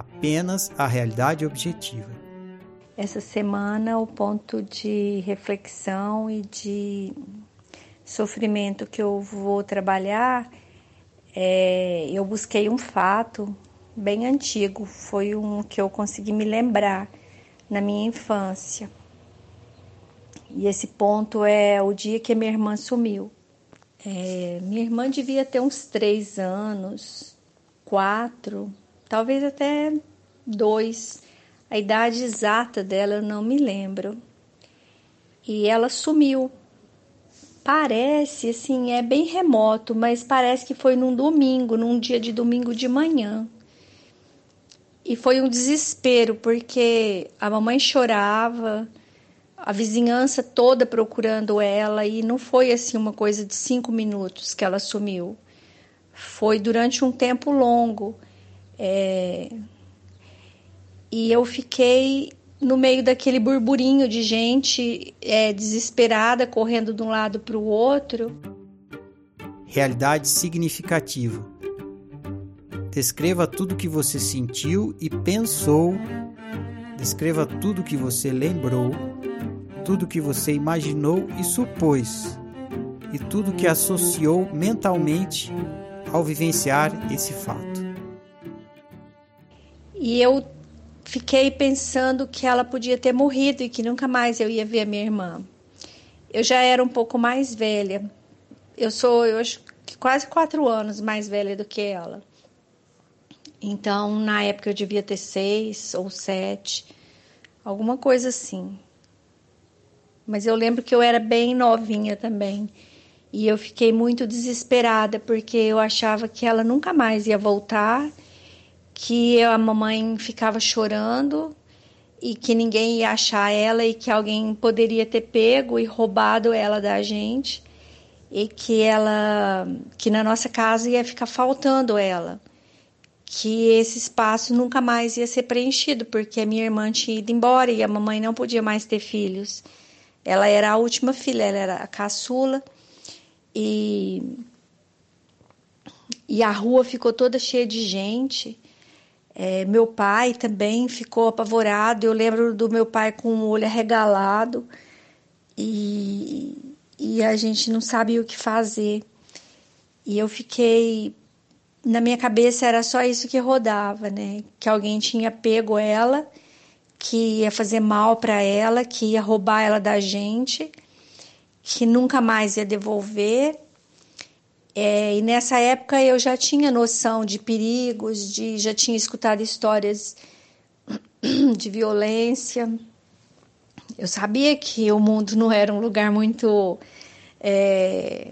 apenas a realidade objetiva. Essa semana, o ponto de reflexão e de sofrimento que eu vou trabalhar, é, eu busquei um fato bem antigo, foi um que eu consegui me lembrar na minha infância. E esse ponto é o dia que minha irmã sumiu. É, minha irmã devia ter uns três anos, quatro, talvez até dois. A idade exata dela eu não me lembro. E ela sumiu. Parece, assim, é bem remoto, mas parece que foi num domingo, num dia de domingo de manhã. E foi um desespero, porque a mamãe chorava, a vizinhança toda procurando ela, e não foi assim uma coisa de cinco minutos que ela sumiu. Foi durante um tempo longo. É... E eu fiquei no meio daquele burburinho de gente é, desesperada, correndo de um lado para o outro. Realidade significativa. Descreva tudo que você sentiu e pensou. Descreva tudo que você lembrou, tudo que você imaginou e supôs, e tudo que associou mentalmente ao vivenciar esse fato. E eu fiquei pensando que ela podia ter morrido e que nunca mais eu ia ver a minha irmã. Eu já era um pouco mais velha. Eu sou, eu acho que quase quatro anos mais velha do que ela. Então, na época eu devia ter seis ou sete, alguma coisa assim. Mas eu lembro que eu era bem novinha também. E eu fiquei muito desesperada porque eu achava que ela nunca mais ia voltar, que a mamãe ficava chorando e que ninguém ia achar ela e que alguém poderia ter pego e roubado ela da gente e que ela que na nossa casa ia ficar faltando ela que esse espaço nunca mais ia ser preenchido, porque a minha irmã tinha ido embora e a mamãe não podia mais ter filhos. Ela era a última filha, ela era a caçula e, e a rua ficou toda cheia de gente. É, meu pai também ficou apavorado. Eu lembro do meu pai com o olho arregalado e, e a gente não sabia o que fazer. E eu fiquei na minha cabeça era só isso que rodava, né? Que alguém tinha pego ela, que ia fazer mal para ela, que ia roubar ela da gente, que nunca mais ia devolver. É, e nessa época eu já tinha noção de perigos, de já tinha escutado histórias de violência. Eu sabia que o mundo não era um lugar muito é,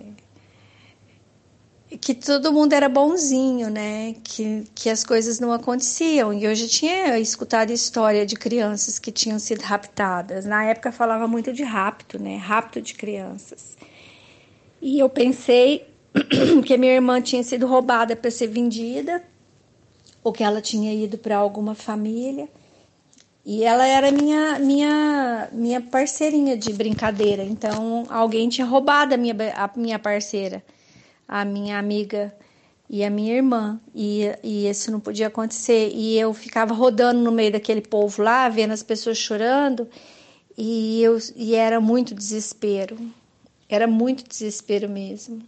que todo mundo era bonzinho, né? Que, que as coisas não aconteciam. E eu já tinha escutado história de crianças que tinham sido raptadas. Na época falava muito de rapto, né? Rapto de crianças. E eu pensei que minha irmã tinha sido roubada para ser vendida, ou que ela tinha ido para alguma família. E ela era minha minha minha parceirinha de brincadeira. Então alguém tinha roubado a minha a minha parceira, a minha amiga e a minha irmã. E, e isso não podia acontecer. E eu ficava rodando no meio daquele povo lá, vendo as pessoas chorando. E, eu, e era muito desespero. Era muito desespero mesmo.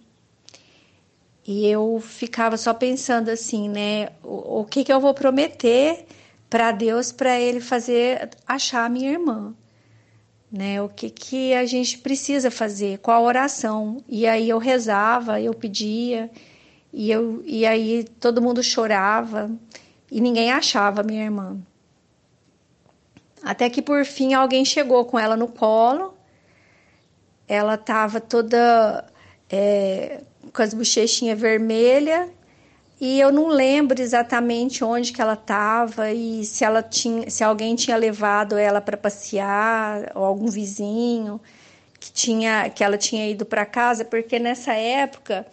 E eu ficava só pensando assim, né? O, o que, que eu vou prometer para Deus para ele fazer achar a minha irmã, né? O que que a gente precisa fazer? Qual oração? E aí eu rezava, eu pedia, e eu e aí todo mundo chorava e ninguém achava a minha irmã. Até que por fim alguém chegou com ela no colo. Ela estava toda é, com as bochechinhas vermelhas e eu não lembro exatamente onde que ela estava e se ela tinha, se alguém tinha levado ela para passear ou algum vizinho que tinha que ela tinha ido para casa, porque nessa época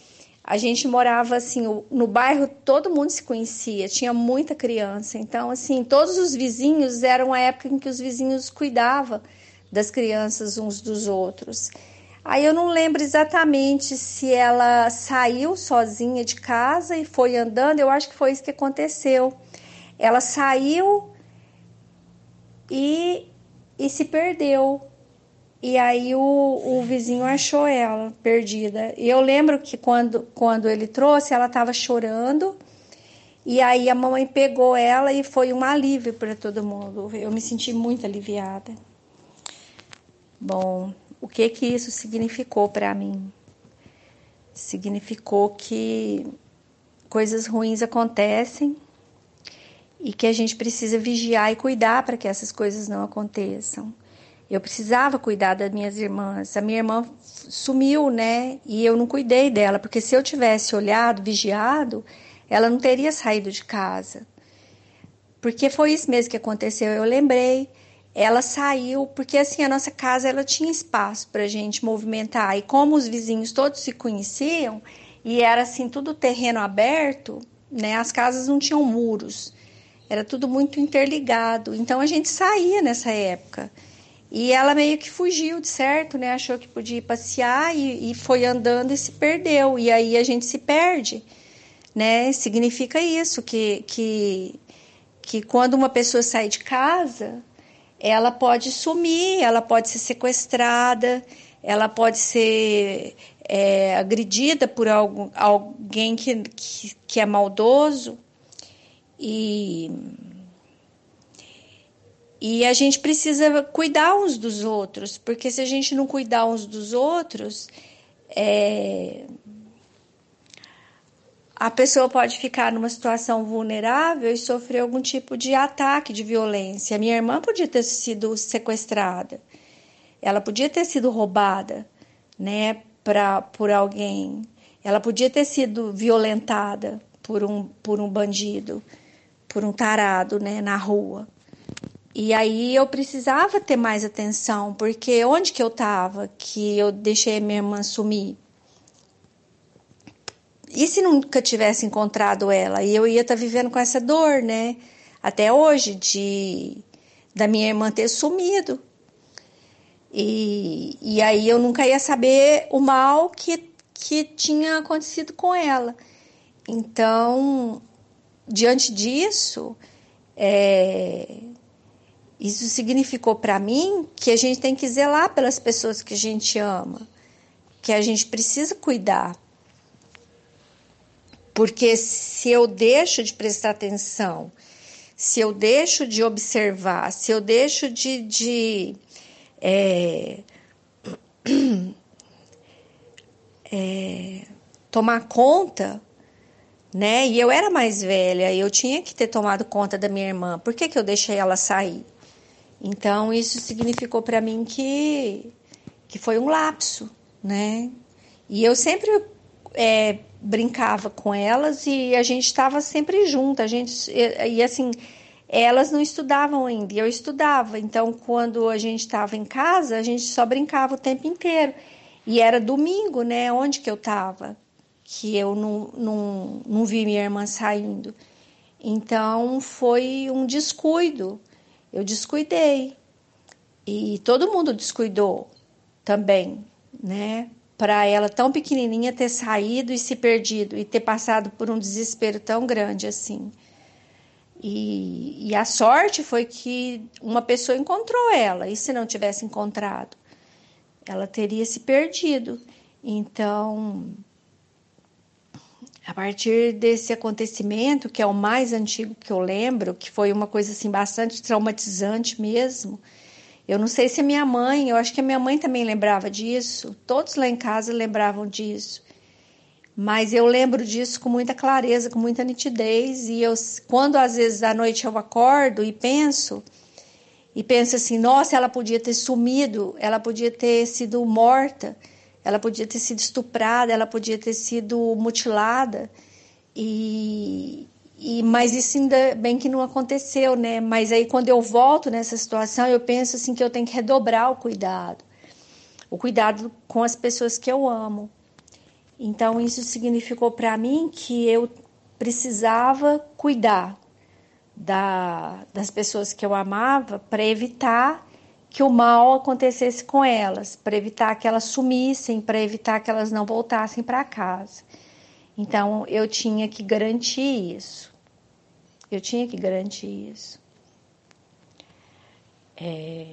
a gente morava assim, no bairro todo mundo se conhecia, tinha muita criança. Então, assim, todos os vizinhos eram a época em que os vizinhos cuidavam das crianças uns dos outros. Aí eu não lembro exatamente se ela saiu sozinha de casa e foi andando, eu acho que foi isso que aconteceu. Ela saiu e, e se perdeu. E aí o, o vizinho achou ela perdida. E eu lembro que quando, quando ele trouxe, ela estava chorando. E aí a mamãe pegou ela e foi um alívio para todo mundo. Eu me senti muito aliviada. Bom, o que que isso significou para mim? Significou que coisas ruins acontecem e que a gente precisa vigiar e cuidar para que essas coisas não aconteçam. Eu precisava cuidar das minhas irmãs. A minha irmã sumiu, né? E eu não cuidei dela, porque se eu tivesse olhado, vigiado, ela não teria saído de casa. Porque foi isso mesmo que aconteceu. Eu lembrei ela saiu porque assim a nossa casa ela tinha espaço para gente movimentar e como os vizinhos todos se conheciam e era assim tudo terreno aberto, né? As casas não tinham muros, era tudo muito interligado. Então a gente saía nessa época e ela meio que fugiu de certo, né? Achou que podia ir passear e, e foi andando e se perdeu e aí a gente se perde, né? Significa isso que que que quando uma pessoa sai de casa ela pode sumir, ela pode ser sequestrada, ela pode ser é, agredida por algum, alguém que, que, que é maldoso. E, e a gente precisa cuidar uns dos outros, porque se a gente não cuidar uns dos outros, é, a pessoa pode ficar numa situação vulnerável e sofrer algum tipo de ataque de violência. Minha irmã podia ter sido sequestrada, ela podia ter sido roubada, né, pra, por alguém, ela podia ter sido violentada por um, por um bandido, por um tarado, né, na rua. E aí eu precisava ter mais atenção, porque onde que eu estava que eu deixei minha irmã sumir? E se nunca tivesse encontrado ela? E eu ia estar tá vivendo com essa dor, né? Até hoje, de da minha irmã ter sumido. E, e aí eu nunca ia saber o mal que, que tinha acontecido com ela. Então, diante disso, é, isso significou para mim que a gente tem que zelar pelas pessoas que a gente ama, que a gente precisa cuidar, porque se eu deixo de prestar atenção, se eu deixo de observar, se eu deixo de, de é, é, tomar conta, né? E eu era mais velha, eu tinha que ter tomado conta da minha irmã. Por que, que eu deixei ela sair? Então isso significou para mim que que foi um lapso, né? E eu sempre é, brincava com elas e a gente estava sempre junto. A gente e, e, assim, elas não estudavam ainda, eu estudava. Então, quando a gente estava em casa, a gente só brincava o tempo inteiro. E era domingo, né? Onde que eu estava? Que eu não, não, não vi minha irmã saindo. Então, foi um descuido. eu descuidei. E todo mundo descuidou também, né? Para ela tão pequenininha ter saído e se perdido e ter passado por um desespero tão grande assim. E, e, a sorte foi que uma pessoa encontrou ela, e se não tivesse encontrado, ela teria se perdido. Então, a partir desse acontecimento, que é o mais antigo que eu lembro, que foi uma coisa assim bastante traumatizante mesmo. Eu não sei se a minha mãe, eu acho que a minha mãe também lembrava disso, todos lá em casa lembravam disso. Mas eu lembro disso com muita clareza, com muita nitidez, e eu quando às vezes à noite eu acordo e penso e penso assim, nossa, ela podia ter sumido, ela podia ter sido morta ela podia ter sido estuprada, ela podia ter sido mutilada. E, e mas isso ainda bem que não aconteceu, né? Mas aí quando eu volto nessa situação, eu penso assim que eu tenho que redobrar o cuidado. O cuidado com as pessoas que eu amo. Então isso significou para mim que eu precisava cuidar da, das pessoas que eu amava para evitar que o mal acontecesse com elas, para evitar que elas sumissem, para evitar que elas não voltassem para casa. Então eu tinha que garantir isso. Eu tinha que garantir isso. É...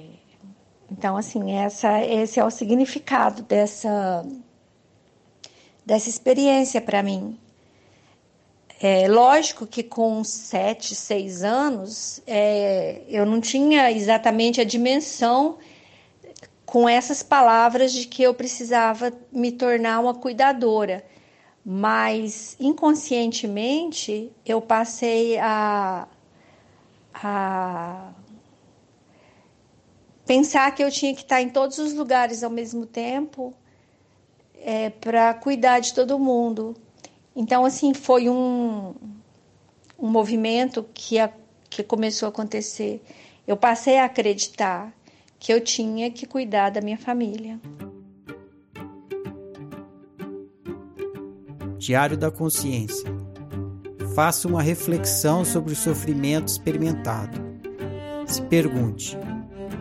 Então, assim, essa, esse é o significado dessa, dessa experiência para mim. É lógico que com sete, seis anos, é, eu não tinha exatamente a dimensão com essas palavras de que eu precisava me tornar uma cuidadora, mas inconscientemente eu passei a, a pensar que eu tinha que estar em todos os lugares ao mesmo tempo é, para cuidar de todo mundo. Então, assim, foi um, um movimento que, a, que começou a acontecer. Eu passei a acreditar que eu tinha que cuidar da minha família. Diário da Consciência. Faça uma reflexão sobre o sofrimento experimentado. Se pergunte: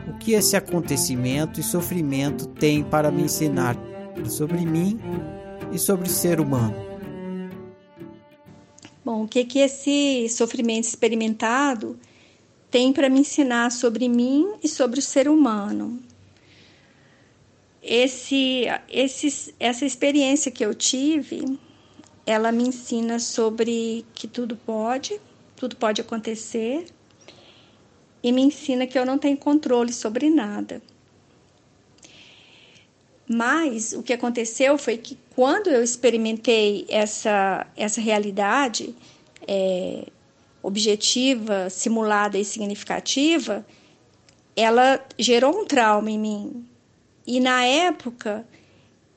o que esse acontecimento e sofrimento tem para me ensinar sobre mim e sobre o ser humano? Bom, o que que esse sofrimento experimentado tem para me ensinar sobre mim e sobre o ser humano? Esse, esse, essa experiência que eu tive, ela me ensina sobre que tudo pode, tudo pode acontecer, e me ensina que eu não tenho controle sobre nada. Mas o que aconteceu foi que quando eu experimentei essa, essa realidade é, objetiva, simulada e significativa, ela gerou um trauma em mim. E na época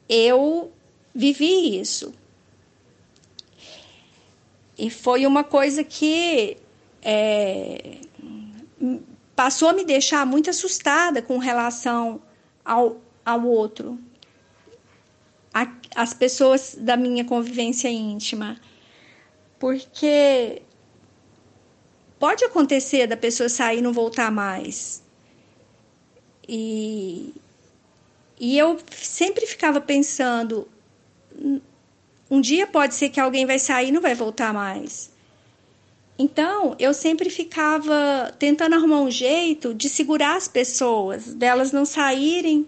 eu vivi isso. E foi uma coisa que é, passou a me deixar muito assustada com relação ao, ao outro, a, as pessoas da minha convivência íntima. Porque pode acontecer da pessoa sair e não voltar mais. E, e eu sempre ficava pensando: um dia pode ser que alguém vai sair e não vai voltar mais. Então, eu sempre ficava tentando arrumar um jeito de segurar as pessoas, delas não saírem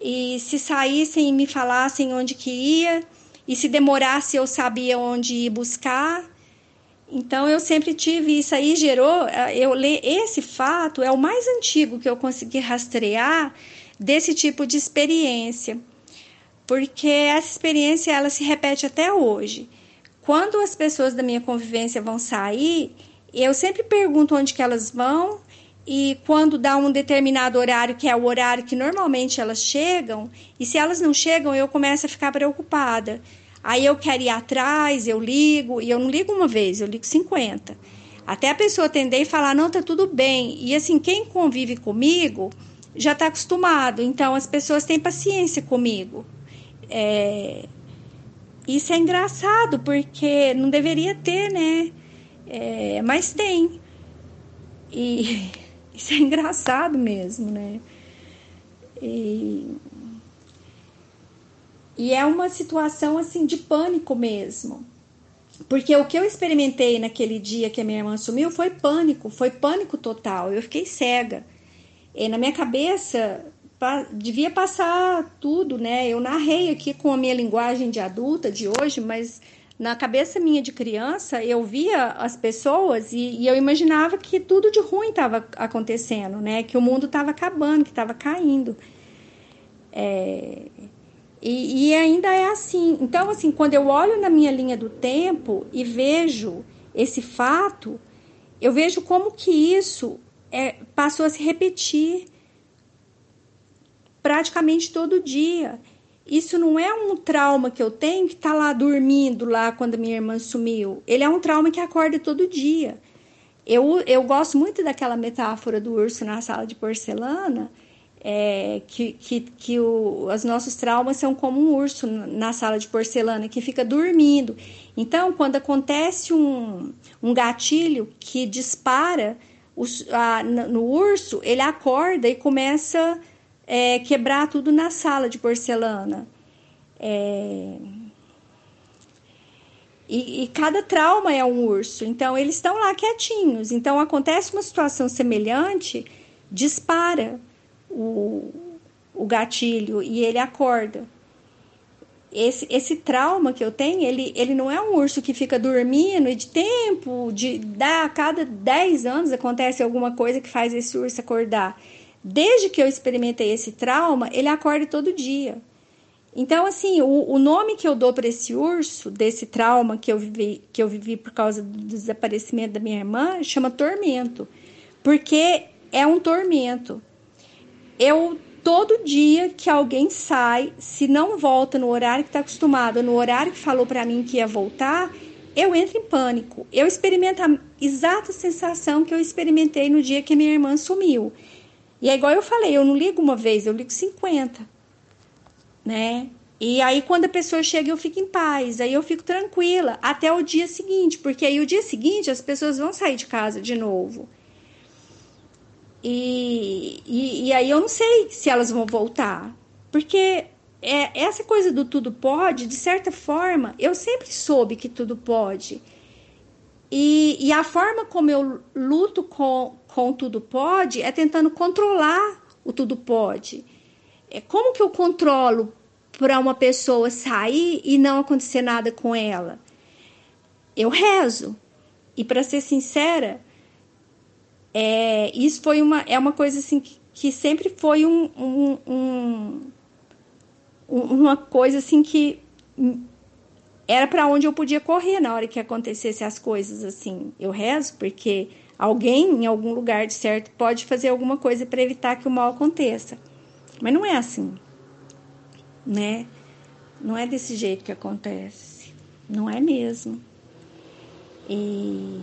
e se saíssem me falassem onde que ia, e se demorasse eu sabia onde ir buscar. Então eu sempre tive isso aí gerou, eu esse fato é o mais antigo que eu consegui rastrear desse tipo de experiência. Porque essa experiência ela se repete até hoje. Quando as pessoas da minha convivência vão sair, eu sempre pergunto onde que elas vão e quando dá um determinado horário, que é o horário que normalmente elas chegam, e se elas não chegam, eu começo a ficar preocupada. Aí eu quero ir atrás, eu ligo, e eu não ligo uma vez, eu ligo 50. Até a pessoa atender e falar, não, tá tudo bem. E assim, quem convive comigo já está acostumado, então as pessoas têm paciência comigo. É... Isso é engraçado, porque não deveria ter, né? É... Mas tem. E Isso é engraçado mesmo, né? E, e é uma situação assim de pânico mesmo. Porque o que eu experimentei naquele dia que a minha irmã sumiu foi pânico, foi pânico total. Eu fiquei cega. E na minha cabeça devia passar tudo, né? Eu narrei aqui com a minha linguagem de adulta de hoje, mas na cabeça minha de criança eu via as pessoas e, e eu imaginava que tudo de ruim estava acontecendo, né? Que o mundo estava acabando, que estava caindo. É, e, e, ainda é assim. Então, assim, quando eu olho na minha linha do tempo e vejo esse fato, eu vejo como que isso é, passou a se repetir praticamente todo dia. Isso não é um trauma que eu tenho que tá lá dormindo lá quando minha irmã sumiu. Ele é um trauma que acorda todo dia. Eu, eu gosto muito daquela metáfora do urso na sala de porcelana, é, que, que, que o, os nossos traumas são como um urso na sala de porcelana que fica dormindo. Então, quando acontece um, um gatilho que dispara a, no urso, ele acorda e começa a é, quebrar tudo na sala de porcelana. É, e, e, cada trauma é um urso, então eles estão lá quietinhos. Então acontece uma situação semelhante, dispara o, o gatilho e ele acorda. Esse, esse trauma que eu tenho, ele, ele não é um urso que fica dormindo e de tempo, de da, a cada 10 anos acontece alguma coisa que faz esse urso acordar. Desde que eu experimentei esse trauma, ele acorda todo dia. Então, assim, o, o nome que eu dou para esse urso, desse trauma que eu, vivi, que eu vivi por causa do desaparecimento da minha irmã, chama tormento. Porque é um tormento eu todo dia que alguém sai, se não volta no horário que está acostumado, no horário que falou para mim que ia voltar, eu entro em pânico. Eu experimento a exata sensação que eu experimentei no dia que minha irmã sumiu. E é igual eu falei, eu não ligo uma vez, eu ligo 50. Né? E aí quando a pessoa chega, eu fico em paz, aí eu fico tranquila até o dia seguinte, porque aí o dia seguinte as pessoas vão sair de casa de novo. E, e, e, aí eu não sei se elas vão voltar. Porque é, essa coisa do tudo pode, de certa forma, eu sempre soube que tudo pode. E, e a forma como eu luto com, com tudo pode é tentando controlar o tudo pode. É como que eu controlo para uma pessoa sair e não acontecer nada com ela? Eu rezo. E para ser sincera, é, isso foi uma, é uma coisa assim que, que sempre foi um, um, um, uma coisa assim que era para onde eu podia correr na hora que acontecesse as coisas assim. Eu rezo porque alguém em algum lugar de certo pode fazer alguma coisa para evitar que o mal aconteça. Mas não é assim, né? Não é desse jeito que acontece. Não é mesmo. E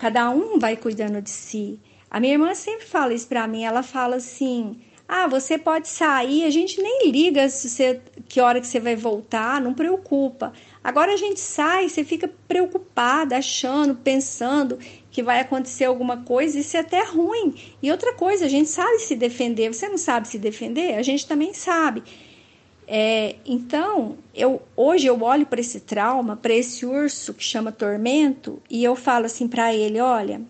Cada um vai cuidando de si. A minha irmã sempre fala isso para mim. Ela fala assim: ah, você pode sair, a gente nem liga se você, que hora que você vai voltar, não preocupa. Agora a gente sai, você fica preocupada, achando, pensando que vai acontecer alguma coisa, isso é até ruim. E outra coisa, a gente sabe se defender. Você não sabe se defender? A gente também sabe. É, então, eu hoje eu olho para esse trauma, para esse urso que chama tormento, e eu falo assim para ele: olha,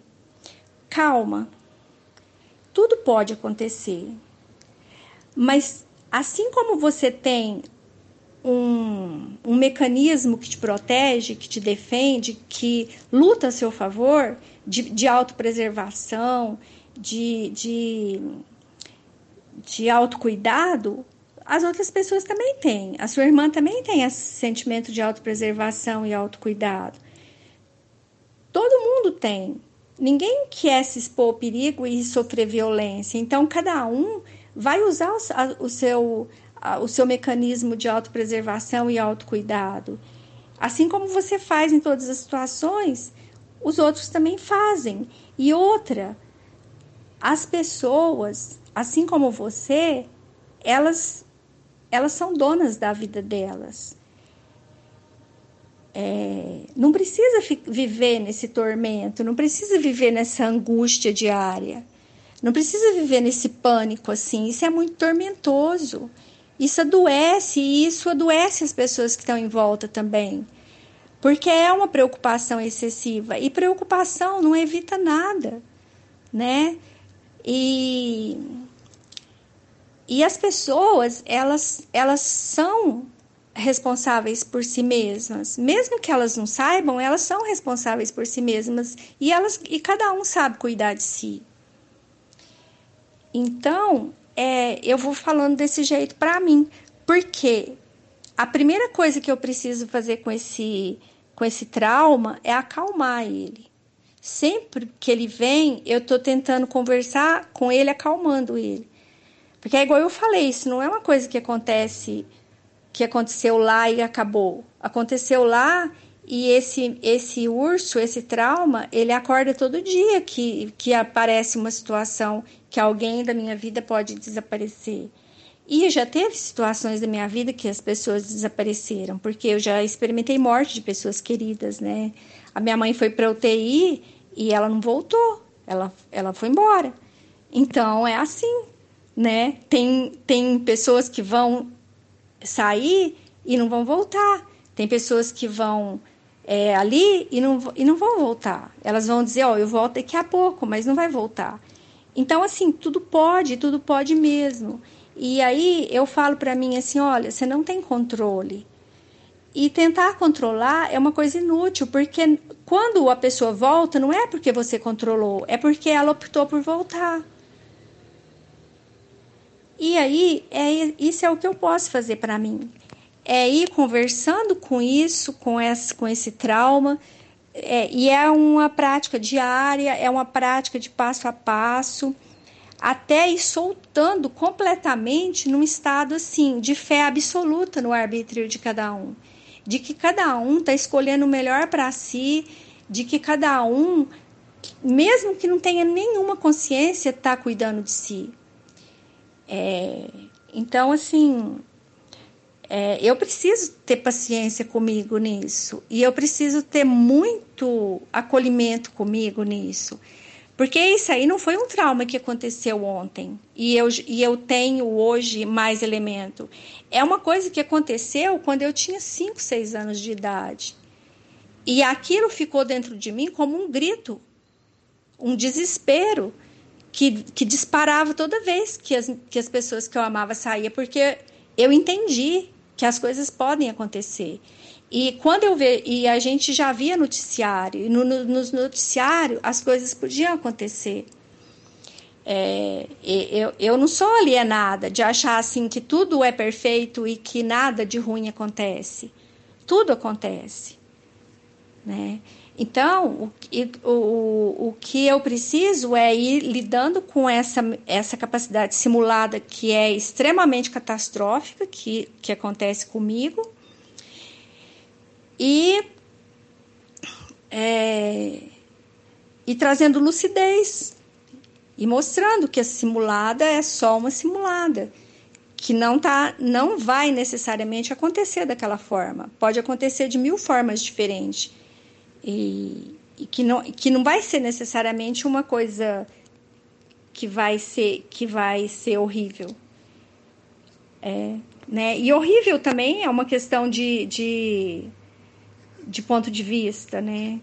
calma, tudo pode acontecer, mas assim como você tem um, um mecanismo que te protege, que te defende, que luta a seu favor, de, de autopreservação, de, de, de autocuidado, as outras pessoas também têm. A sua irmã também tem esse sentimento de autopreservação e autocuidado. Todo mundo tem. Ninguém quer se expor ao perigo e sofrer violência. Então, cada um vai usar o, seu, o seu mecanismo de autopreservação e autocuidado. Assim como você faz em todas as situações, os outros também fazem. E outra, as pessoas, assim como você, elas elas são donas da vida delas. é, não precisa viver nesse tormento, não precisa viver nessa angústia diária, não precisa viver nesse pânico assim. Isso é muito tormentoso. Isso adoece e isso adoece as pessoas que estão em volta também. Porque é uma preocupação excessiva e preocupação não evita nada, né? E e as pessoas, elas elas são responsáveis por si mesmas. Mesmo que elas não saibam, elas são responsáveis por si mesmas e elas e cada um sabe cuidar de si. Então, é, eu vou falando desse jeito para mim, porque a primeira coisa que eu preciso fazer com esse com esse trauma é acalmar ele. Sempre que ele vem, eu estou tentando conversar com ele, acalmando ele. Porque é igual eu falei, isso não é uma coisa que acontece que aconteceu lá e acabou. Aconteceu lá e esse esse urso, esse trauma, ele acorda todo dia que, que aparece uma situação que alguém da minha vida pode desaparecer. E já teve situações da minha vida que as pessoas desapareceram, porque eu já experimentei morte de pessoas queridas, né? A minha mãe foi para UTI e ela não voltou, ela, ela foi embora. Então é assim, né? Tem, tem pessoas que vão sair e não vão voltar. Tem pessoas que vão é, ali e não, e não vão voltar. Elas vão dizer, ó, oh, eu volto daqui a pouco, mas não vai voltar. Então, assim, tudo pode, tudo pode mesmo. E aí eu falo para mim assim, olha, você não tem controle. E tentar controlar é uma coisa inútil, porque quando a pessoa volta, não é porque você controlou, é porque ela optou por voltar. E aí, é, isso é o que eu posso fazer para mim. É ir conversando com isso, com esse, com esse trauma. É, e é uma prática diária, é uma prática de passo a passo, até ir soltando completamente num estado assim de fé absoluta no arbítrio de cada um, de que cada um está escolhendo o melhor para si, de que cada um, mesmo que não tenha nenhuma consciência, está cuidando de si. É, então, assim, é, eu preciso ter paciência comigo nisso e eu preciso ter muito acolhimento comigo nisso. Porque isso aí não foi um trauma que aconteceu ontem e eu, e eu tenho hoje mais elemento. É uma coisa que aconteceu quando eu tinha 5, 6 anos de idade. E aquilo ficou dentro de mim como um grito, um desespero que, que disparava toda vez que as, que as pessoas que eu amava saíam, porque eu entendi que as coisas podem acontecer. E quando eu ve, e a gente já via noticiário, e no, no, nos noticiários as coisas podiam acontecer. É, eu, eu não sou alienada de achar assim que tudo é perfeito e que nada de ruim acontece. Tudo acontece. Né? Então, o, o, o que eu preciso é ir lidando com essa, essa capacidade simulada que é extremamente catastrófica, que, que acontece comigo, e, é, e trazendo lucidez e mostrando que a simulada é só uma simulada que não tá não vai necessariamente acontecer daquela forma. Pode acontecer de mil formas diferentes e, e, que, não, que não vai ser necessariamente uma coisa que vai ser que vai ser horrível. É, né? E horrível também é uma questão de, de, de ponto de vista, né?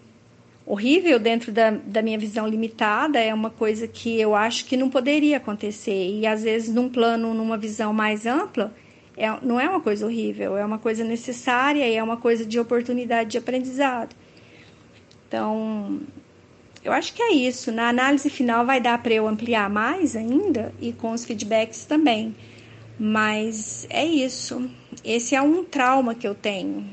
Horrível dentro da, da minha visão limitada é uma coisa que eu acho que não poderia acontecer. E às vezes, num plano, numa visão mais ampla, é, não é uma coisa horrível, é uma coisa necessária e é uma coisa de oportunidade de aprendizado. Então, eu acho que é isso. Na análise final vai dar para eu ampliar mais ainda e com os feedbacks também. Mas é isso. Esse é um trauma que eu tenho.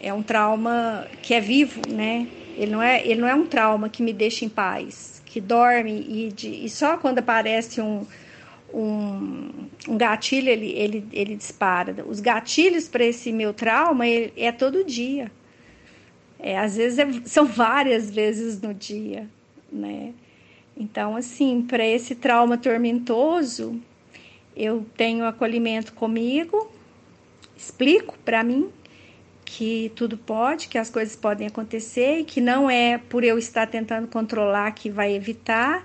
É um trauma que é vivo, né? Ele não é, ele não é um trauma que me deixa em paz, que dorme e, de, e só quando aparece um, um, um gatilho ele, ele, ele dispara. Os gatilhos para esse meu trauma ele, é todo dia. É, às vezes é, são várias vezes no dia, né? Então, assim, para esse trauma tormentoso, eu tenho acolhimento comigo, explico para mim que tudo pode, que as coisas podem acontecer e que não é por eu estar tentando controlar que vai evitar.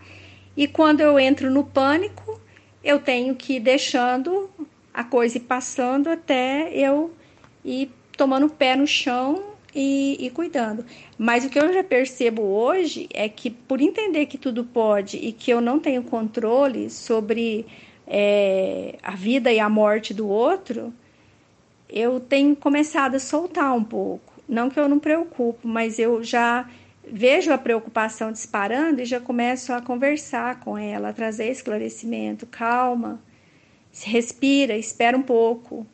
E quando eu entro no pânico, eu tenho que ir deixando a coisa ir passando até eu ir tomando o pé no chão e, e, cuidando. Mas o que eu já percebo hoje é que, por entender que tudo pode e que eu não tenho controle sobre é, a vida e a morte do outro, eu tenho começado a soltar um pouco. Não que eu não preocupo, mas eu já vejo a preocupação disparando e já começo a conversar com ela, a trazer esclarecimento, calma, respira, espera um pouco,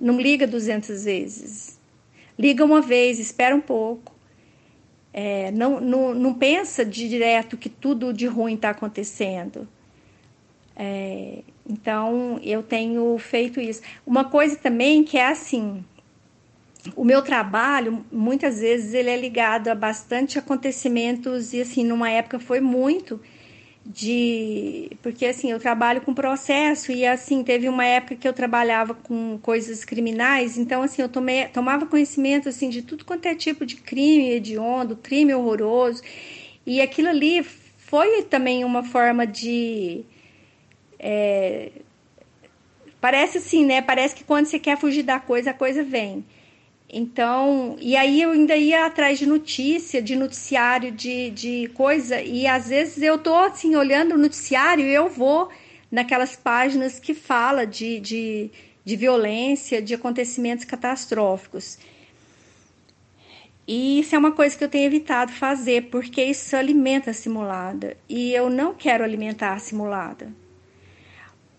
não liga 200 vezes, liga uma vez, espera um pouco. É, não, não, não pensa de direto que tudo de ruim está acontecendo. É, então, eu tenho feito isso. Uma coisa também que é assim, o meu trabalho, muitas vezes, ele é ligado a bastante acontecimentos, e assim, numa época foi muito, de porque assim eu trabalho com processo e assim teve uma época que eu trabalhava com coisas criminais então assim eu tomei, tomava conhecimento assim de tudo quanto é tipo de crime hediondo crime horroroso e aquilo ali foi também uma forma de é, parece assim, né? Parece que quando você quer fugir da coisa, a coisa vem. Então, e aí eu ainda ia atrás de notícia, de noticiário, de, de coisa, e às vezes eu tô assim, olhando o noticiário e eu vou naquelas páginas que fala de, de, de violência, de acontecimentos catastróficos. E isso é uma coisa que eu tenho evitado fazer, porque isso alimenta a simulada. E eu não quero alimentar a simulada.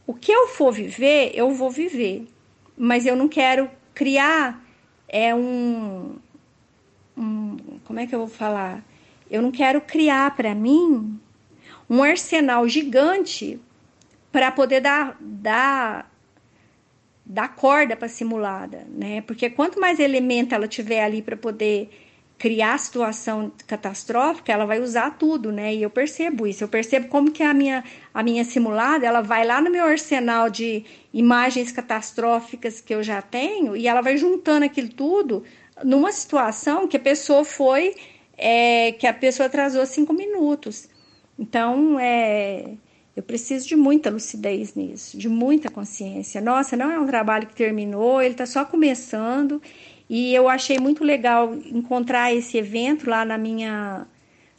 O que eu for viver, eu vou viver. Mas eu não quero criar é um, um como é que eu vou falar? Eu não quero criar para mim um arsenal gigante para poder dar, dar, dar corda para simulada, né? Porque quanto mais elemento ela tiver ali para poder criar situação catastrófica, ela vai usar tudo, né? E eu percebo isso. Eu percebo como que a minha, a minha simulada, ela vai lá no meu arsenal de imagens catastróficas que eu já tenho e ela vai juntando aquilo tudo numa situação que a pessoa foi, é, que a pessoa atrasou cinco minutos. Então, é, eu preciso de muita lucidez nisso, de muita consciência. Nossa, não é um trabalho que terminou, ele está só começando e eu achei muito legal encontrar esse evento lá na minha,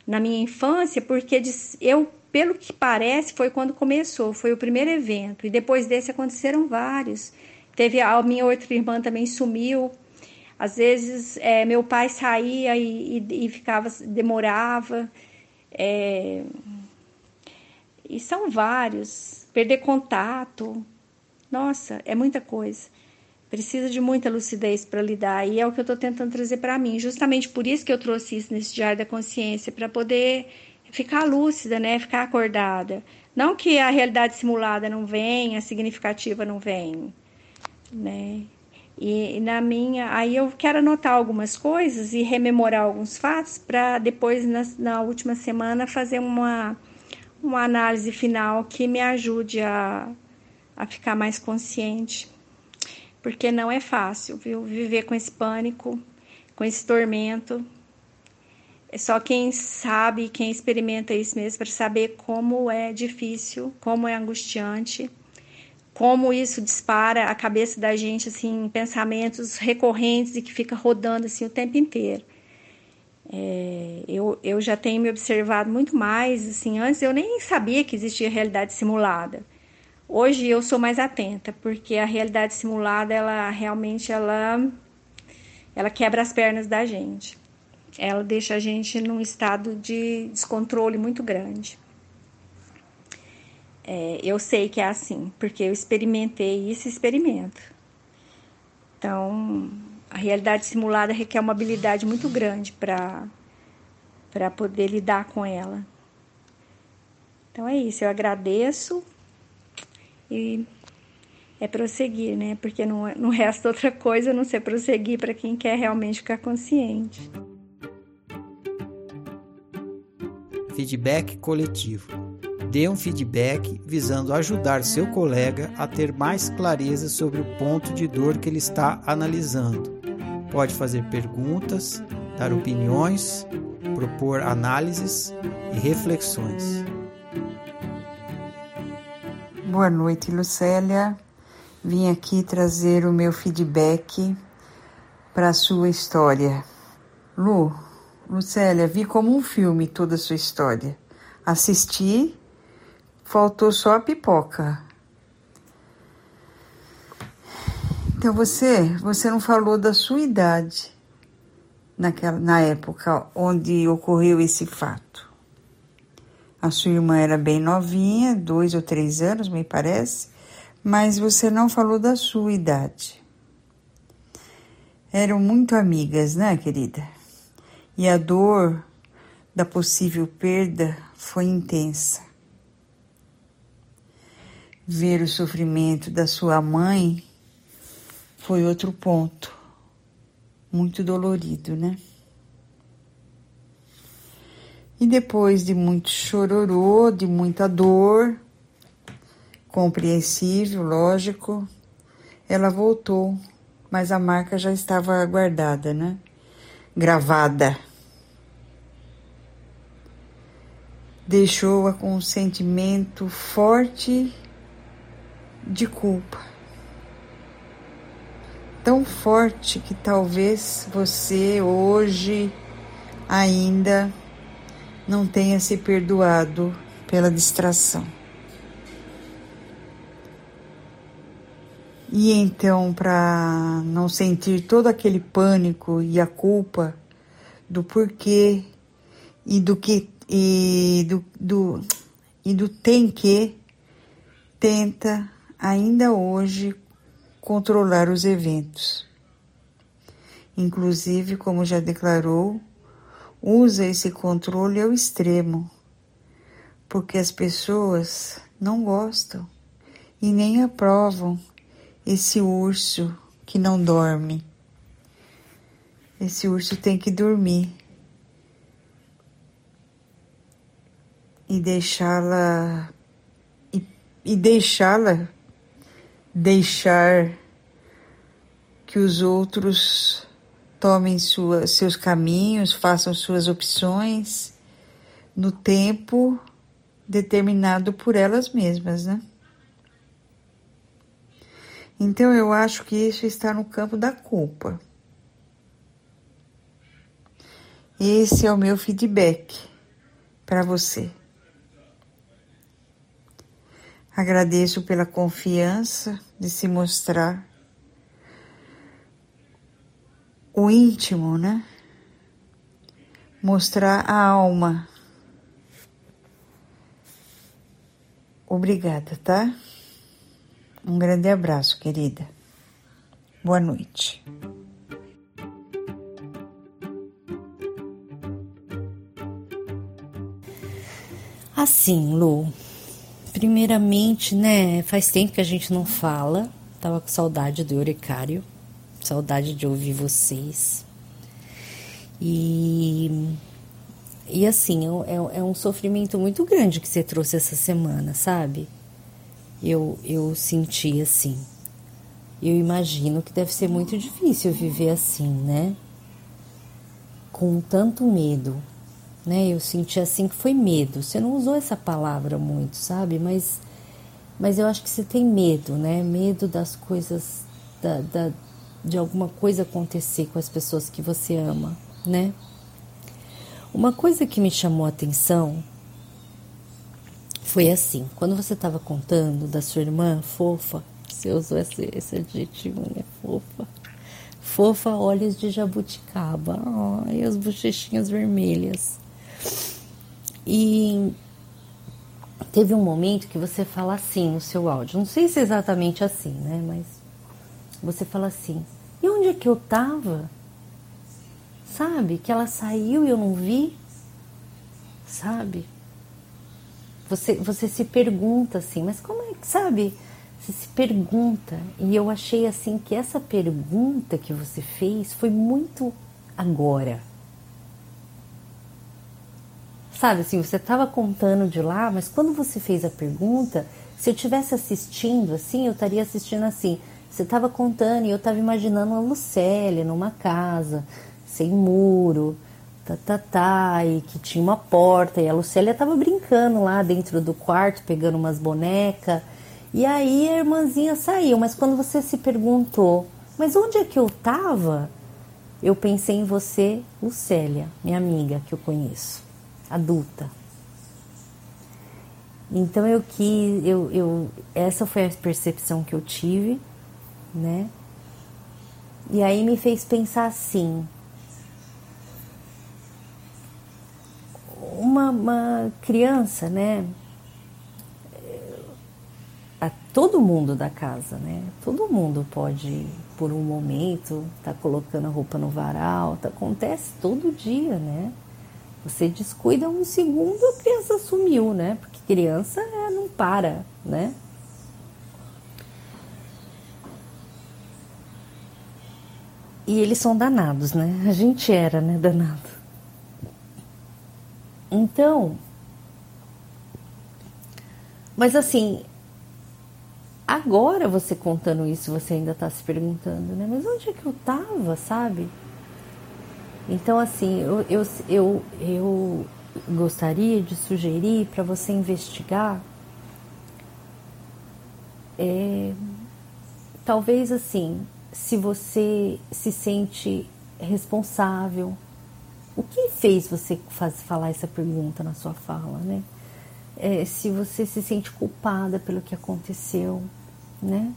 na minha infância, porque eu, pelo que parece, foi quando começou, foi o primeiro evento. E depois desse aconteceram vários. Teve a minha outra irmã também sumiu. Às vezes é, meu pai saía e, e, e ficava, demorava. É, e são vários. Perder contato. Nossa, é muita coisa precisa de muita lucidez para lidar e é o que eu estou tentando trazer para mim. Justamente por isso que eu trouxe isso nesse diário da consciência para poder ficar lúcida, né? Ficar acordada. Não que a realidade simulada não venha, a significativa não venha, né? E, e na minha, aí eu quero anotar algumas coisas e rememorar alguns fatos para depois na, na última semana fazer uma uma análise final que me ajude a, a ficar mais consciente porque não é fácil, viu? Viver com esse pânico, com esse tormento. É só quem sabe, quem experimenta isso mesmo para saber como é difícil, como é angustiante, como isso dispara a cabeça da gente assim, pensamentos recorrentes e que fica rodando assim o tempo inteiro. É, eu, eu já tenho me observado muito mais, assim, antes eu nem sabia que existia realidade simulada. Hoje eu sou mais atenta, porque a realidade simulada, ela realmente ela ela quebra as pernas da gente. Ela deixa a gente num estado de descontrole muito grande. É, eu sei que é assim, porque eu experimentei isso experimento. Então, a realidade simulada requer uma habilidade muito grande para para poder lidar com ela. Então é isso, eu agradeço e é prosseguir, né? Porque não, não resta outra coisa a não ser prosseguir para quem quer realmente ficar consciente. Feedback coletivo. Dê um feedback visando ajudar seu colega a ter mais clareza sobre o ponto de dor que ele está analisando. pode fazer perguntas, dar opiniões, propor análises e reflexões. Boa noite, Lucélia. Vim aqui trazer o meu feedback para a sua história. Lu, Lucélia, vi como um filme toda a sua história. Assisti, faltou só a pipoca. Então você, você não falou da sua idade naquela, na época onde ocorreu esse fato. A sua irmã era bem novinha, dois ou três anos, me parece, mas você não falou da sua idade. Eram muito amigas, né, querida? E a dor da possível perda foi intensa. Ver o sofrimento da sua mãe foi outro ponto, muito dolorido, né? E depois de muito chororô, de muita dor, compreensível, lógico, ela voltou, mas a marca já estava guardada, né? Gravada. Deixou-a com um sentimento forte de culpa tão forte que talvez você hoje ainda não tenha se perdoado pela distração. E então, para não sentir todo aquele pânico e a culpa do porquê e do que e do, do e do tem que, tenta ainda hoje controlar os eventos. Inclusive, como já declarou, usa esse controle ao extremo, porque as pessoas não gostam e nem aprovam esse urso que não dorme. Esse urso tem que dormir e deixá-la e, e deixá-la deixar que os outros tomem sua, seus caminhos, façam suas opções no tempo determinado por elas mesmas, né? Então eu acho que isso está no campo da culpa. Esse é o meu feedback para você. Agradeço pela confiança de se mostrar o íntimo, né? Mostrar a alma. Obrigada, tá? Um grande abraço, querida. Boa noite. Assim, Lu, Primeiramente, né, faz tempo que a gente não fala. Tava com saudade do Eurecário, saudade de ouvir vocês. E, e assim, é, é, um sofrimento muito grande que você trouxe essa semana, sabe? Eu, eu senti assim. Eu imagino que deve ser muito difícil viver assim, né? Com tanto medo, né? Eu senti assim que foi medo. Você não usou essa palavra muito, sabe? Mas, mas eu acho que você tem medo, né? Medo das coisas, da, da, de alguma coisa acontecer com as pessoas que você ama, né? Uma coisa que me chamou a atenção foi assim, quando você estava contando da sua irmã fofa, você usou esse, esse adjetivo, né? Fofa. Fofa, olhos de jabuticaba. Ai, as bochechinhas vermelhas. E teve um momento que você fala assim no seu áudio. Não sei se é exatamente assim, né? Mas você fala assim: e onde é que eu tava? Sabe? Que ela saiu e eu não vi? Sabe? Você, você se pergunta assim, mas como é que, sabe? Você se pergunta. E eu achei assim que essa pergunta que você fez foi muito agora Sabe assim, você estava contando de lá, mas quando você fez a pergunta, se eu tivesse assistindo assim, eu estaria assistindo assim. Você estava contando e eu estava imaginando a Lucélia numa casa, sem muro, tá, tá, tá, e que tinha uma porta, e a Lucélia estava brincando lá dentro do quarto, pegando umas bonecas. E aí a irmãzinha saiu, mas quando você se perguntou, mas onde é que eu estava? Eu pensei em você, Lucélia, minha amiga que eu conheço, adulta. Então eu quis, eu, eu, essa foi a percepção que eu tive né? E aí me fez pensar assim: uma, uma criança, né? A todo mundo da casa, né? Todo mundo pode, por um momento, tá colocando a roupa no varal, tá, acontece todo dia, né? Você descuida um segundo, a criança sumiu, né? Porque criança é, não para, né? E eles são danados, né? A gente era, né, danado. Então, mas assim, agora você contando isso, você ainda está se perguntando, né? Mas onde é que eu tava, sabe? Então, assim, eu, eu, eu, eu gostaria de sugerir para você investigar. É, talvez assim, se você se sente responsável. O que fez você faz, falar essa pergunta na sua fala, né? É, se você se sente culpada pelo que aconteceu, né?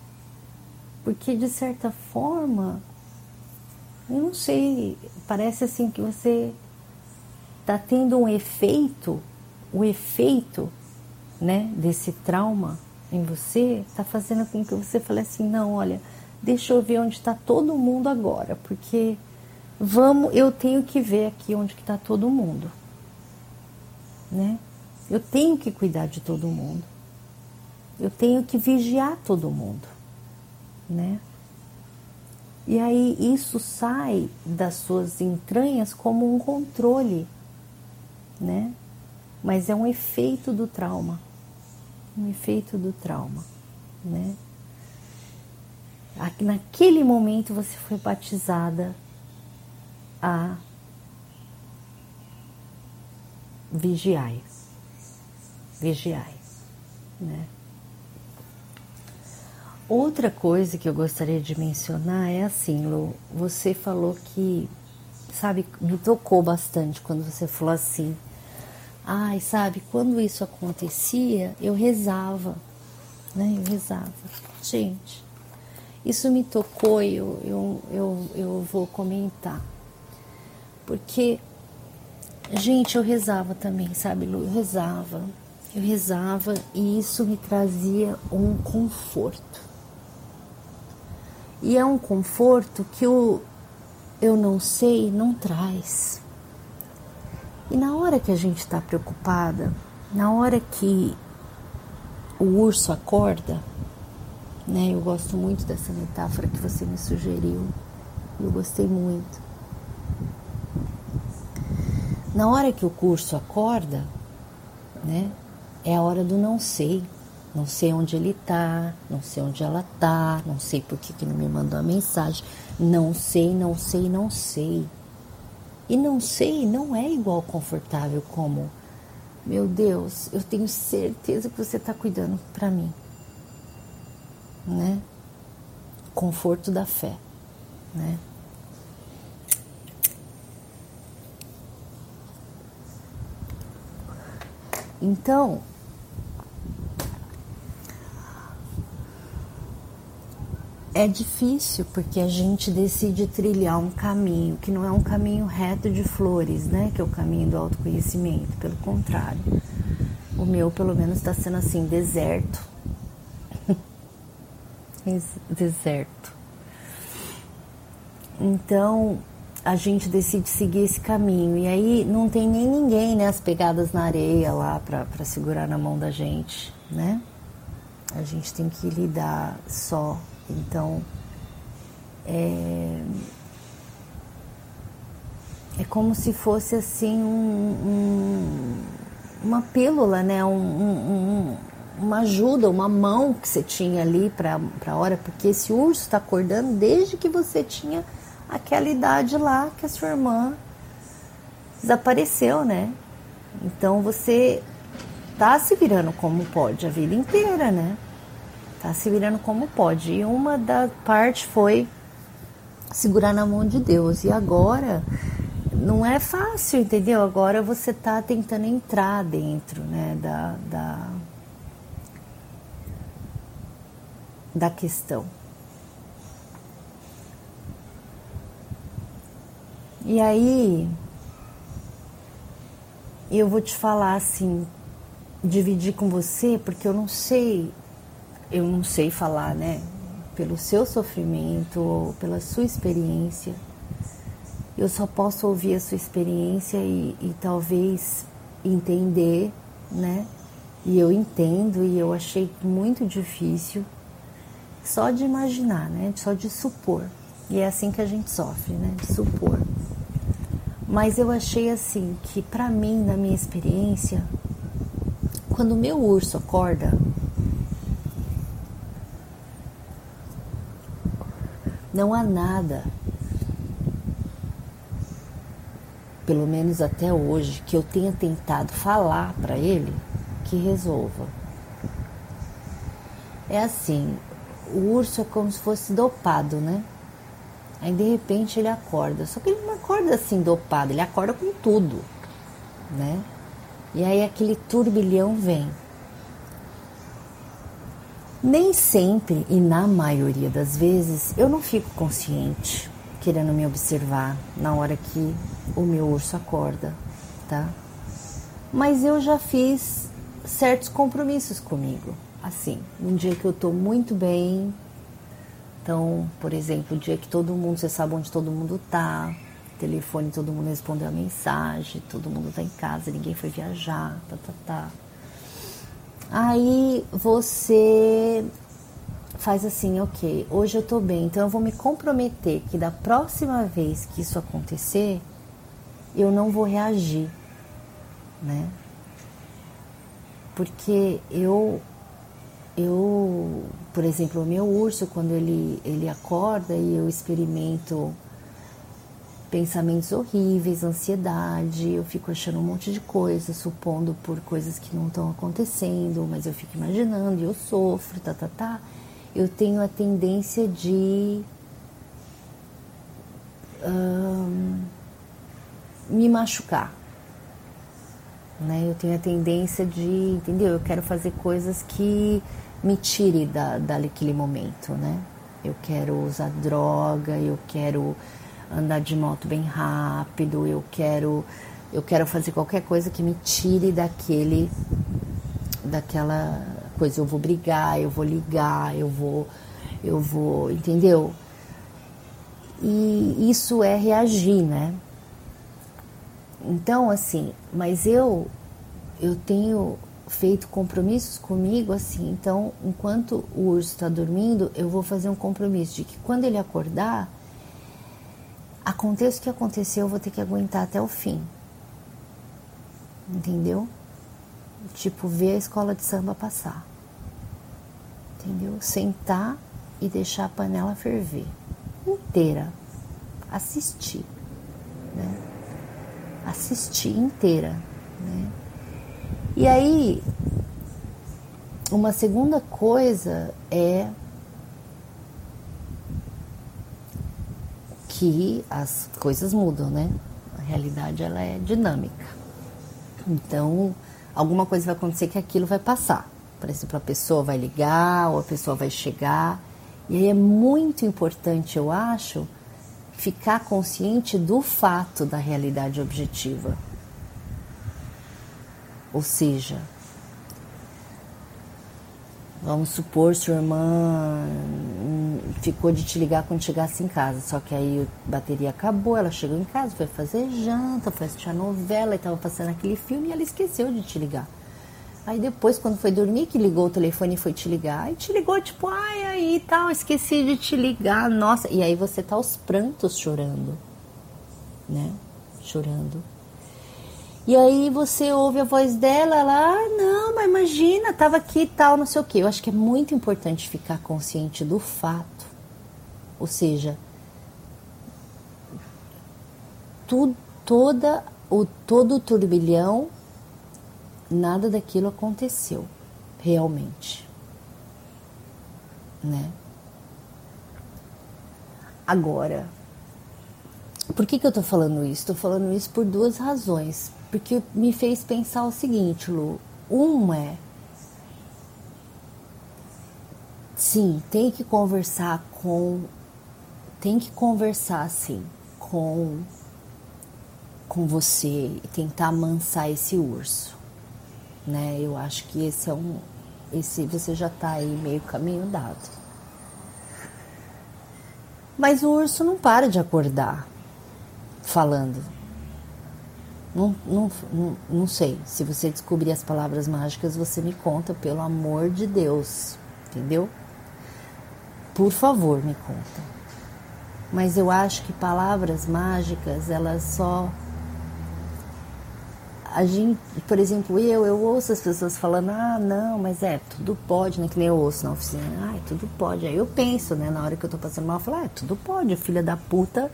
Porque de certa forma, eu não sei, parece assim que você está tendo um efeito, o efeito, né, desse trauma em você está fazendo com que você fale assim, não, olha, deixa eu ver onde está todo mundo agora, porque vamos, eu tenho que ver aqui onde está todo mundo, né? Eu tenho que cuidar de todo mundo, eu tenho que vigiar todo mundo, né? E aí isso sai das suas entranhas como um controle, né? Mas é um efeito do trauma, um efeito do trauma, né? Naquele momento você foi batizada a vigiai. Vigiai, né? Outra coisa que eu gostaria de mencionar é assim, Lu, você falou que, sabe, me tocou bastante quando você falou assim, ai, sabe, quando isso acontecia, eu rezava, né? Eu rezava. Gente, isso me tocou e eu, eu, eu, eu vou comentar. Porque, gente, eu rezava também, sabe, Lu? Eu rezava, eu rezava e isso me trazia um conforto. E é um conforto que o eu não sei não traz. E na hora que a gente está preocupada, na hora que o urso acorda, né? Eu gosto muito dessa metáfora que você me sugeriu. Eu gostei muito. Na hora que o curso acorda, né? É a hora do não sei. Não sei onde ele tá, não sei onde ela tá, não sei por que, que não me mandou a mensagem. Não sei, não sei, não sei. E não sei não é igual confortável como, meu Deus, eu tenho certeza que você está cuidando para mim né? Conforto da fé, né? Então, é difícil porque a gente decide trilhar um caminho que não é um caminho reto de flores, né? Que é o caminho do autoconhecimento. Pelo contrário, o meu, pelo menos, está sendo assim, deserto deserto. Então a gente decide seguir esse caminho e aí não tem nem ninguém, né, as pegadas na areia lá para segurar na mão da gente, né? A gente tem que lidar só. Então é, é como se fosse assim um, um, uma pílula, né? Um, um, uma ajuda, uma mão que você tinha ali para a hora, porque esse urso está acordando desde que você tinha aquela idade lá que a sua irmã desapareceu, né? Então você tá se virando como pode a vida inteira, né? Tá se virando como pode. E uma da parte foi segurar na mão de Deus. E agora não é fácil, entendeu? Agora você tá tentando entrar dentro, né, da, da, da questão. E aí, eu vou te falar assim, dividir com você, porque eu não sei, eu não sei falar, né? Pelo seu sofrimento ou pela sua experiência. Eu só posso ouvir a sua experiência e, e talvez entender, né? E eu entendo e eu achei muito difícil só de imaginar, né? Só de supor. E é assim que a gente sofre, né? De supor. Mas eu achei assim que para mim, na minha experiência, quando o meu urso acorda, não há nada, pelo menos até hoje, que eu tenha tentado falar para ele que resolva. É assim, o urso é como se fosse dopado, né? Aí de repente ele acorda. Só que ele não acorda assim dopado, ele acorda com tudo, né? E aí aquele turbilhão vem. Nem sempre e na maioria das vezes eu não fico consciente, querendo me observar na hora que o meu urso acorda, tá? Mas eu já fiz certos compromissos comigo. Assim, um dia que eu tô muito bem, então, por exemplo, o dia que todo mundo, você sabe onde todo mundo tá, telefone, todo mundo respondeu a mensagem, todo mundo tá em casa, ninguém foi viajar, tá, tá, tá. Aí você faz assim, ok, hoje eu tô bem, então eu vou me comprometer que da próxima vez que isso acontecer, eu não vou reagir, né? Porque eu eu, por exemplo, o meu urso, quando ele, ele acorda e eu experimento pensamentos horríveis, ansiedade, eu fico achando um monte de coisas, supondo por coisas que não estão acontecendo, mas eu fico imaginando e eu sofro, tá, tá, tá. Eu tenho a tendência de me machucar, né? Eu tenho a tendência de, entendeu? Eu quero fazer coisas que me tire da, daquele momento, né? Eu quero usar droga, eu quero andar de moto bem rápido, eu quero eu quero fazer qualquer coisa que me tire daquele daquela coisa, eu vou brigar, eu vou ligar, eu vou eu vou, entendeu? E isso é reagir, né? Então, assim, mas eu eu tenho feito compromissos comigo assim. Então, enquanto o urso está dormindo, eu vou fazer um compromisso de que quando ele acordar, aconteça o que aconteceu, eu vou ter que aguentar até o fim. Entendeu? Tipo, ver a escola de samba passar. Entendeu? Sentar e deixar a panela ferver inteira. Assistir, né? Assistir inteira, né? E aí, uma segunda coisa é que as coisas mudam, né? A realidade ela é dinâmica. Então, alguma coisa vai acontecer que aquilo vai passar. Por exemplo, a pessoa vai ligar ou a pessoa vai chegar. E aí é muito importante, eu acho, ficar consciente do fato da realidade objetiva. Ou seja, vamos supor sua irmã ficou de te ligar quando chegasse em casa, só que aí a bateria acabou, ela chegou em casa, foi fazer janta, foi assistir a novela e estava passando aquele filme e ela esqueceu de te ligar. Aí depois, quando foi dormir, que ligou o telefone e foi te ligar. Aí te ligou, tipo, ai, aí tal, esqueci de te ligar, nossa. E aí você tá aos prantos chorando, né? Chorando. E aí você ouve a voz dela, ela, ah, não, mas imagina, tava aqui e tal, não sei o quê. Eu acho que é muito importante ficar consciente do fato. Ou seja, toda, o, todo o turbilhão, nada daquilo aconteceu realmente. Né? Agora, por que, que eu tô falando isso? Estou falando isso por duas razões. Porque me fez pensar o seguinte, Lu. Uma é. Sim, tem que conversar com. Tem que conversar, sim, com. Com você e tentar amansar esse urso. Né? Eu acho que esse é um. Esse você já tá aí meio caminho dado. Mas o urso não para de acordar falando. Não, não, não, sei. Se você descobrir as palavras mágicas, você me conta, pelo amor de Deus. Entendeu? Por favor, me conta. Mas eu acho que palavras mágicas, elas só a gente, por exemplo, eu, eu ouço as pessoas falando, ah, não, mas é, tudo pode, né? Que nem eu ouço na oficina, ah, tudo pode. Aí eu penso, né, na hora que eu tô passando mal, eu falo, ah, tudo pode, filha da puta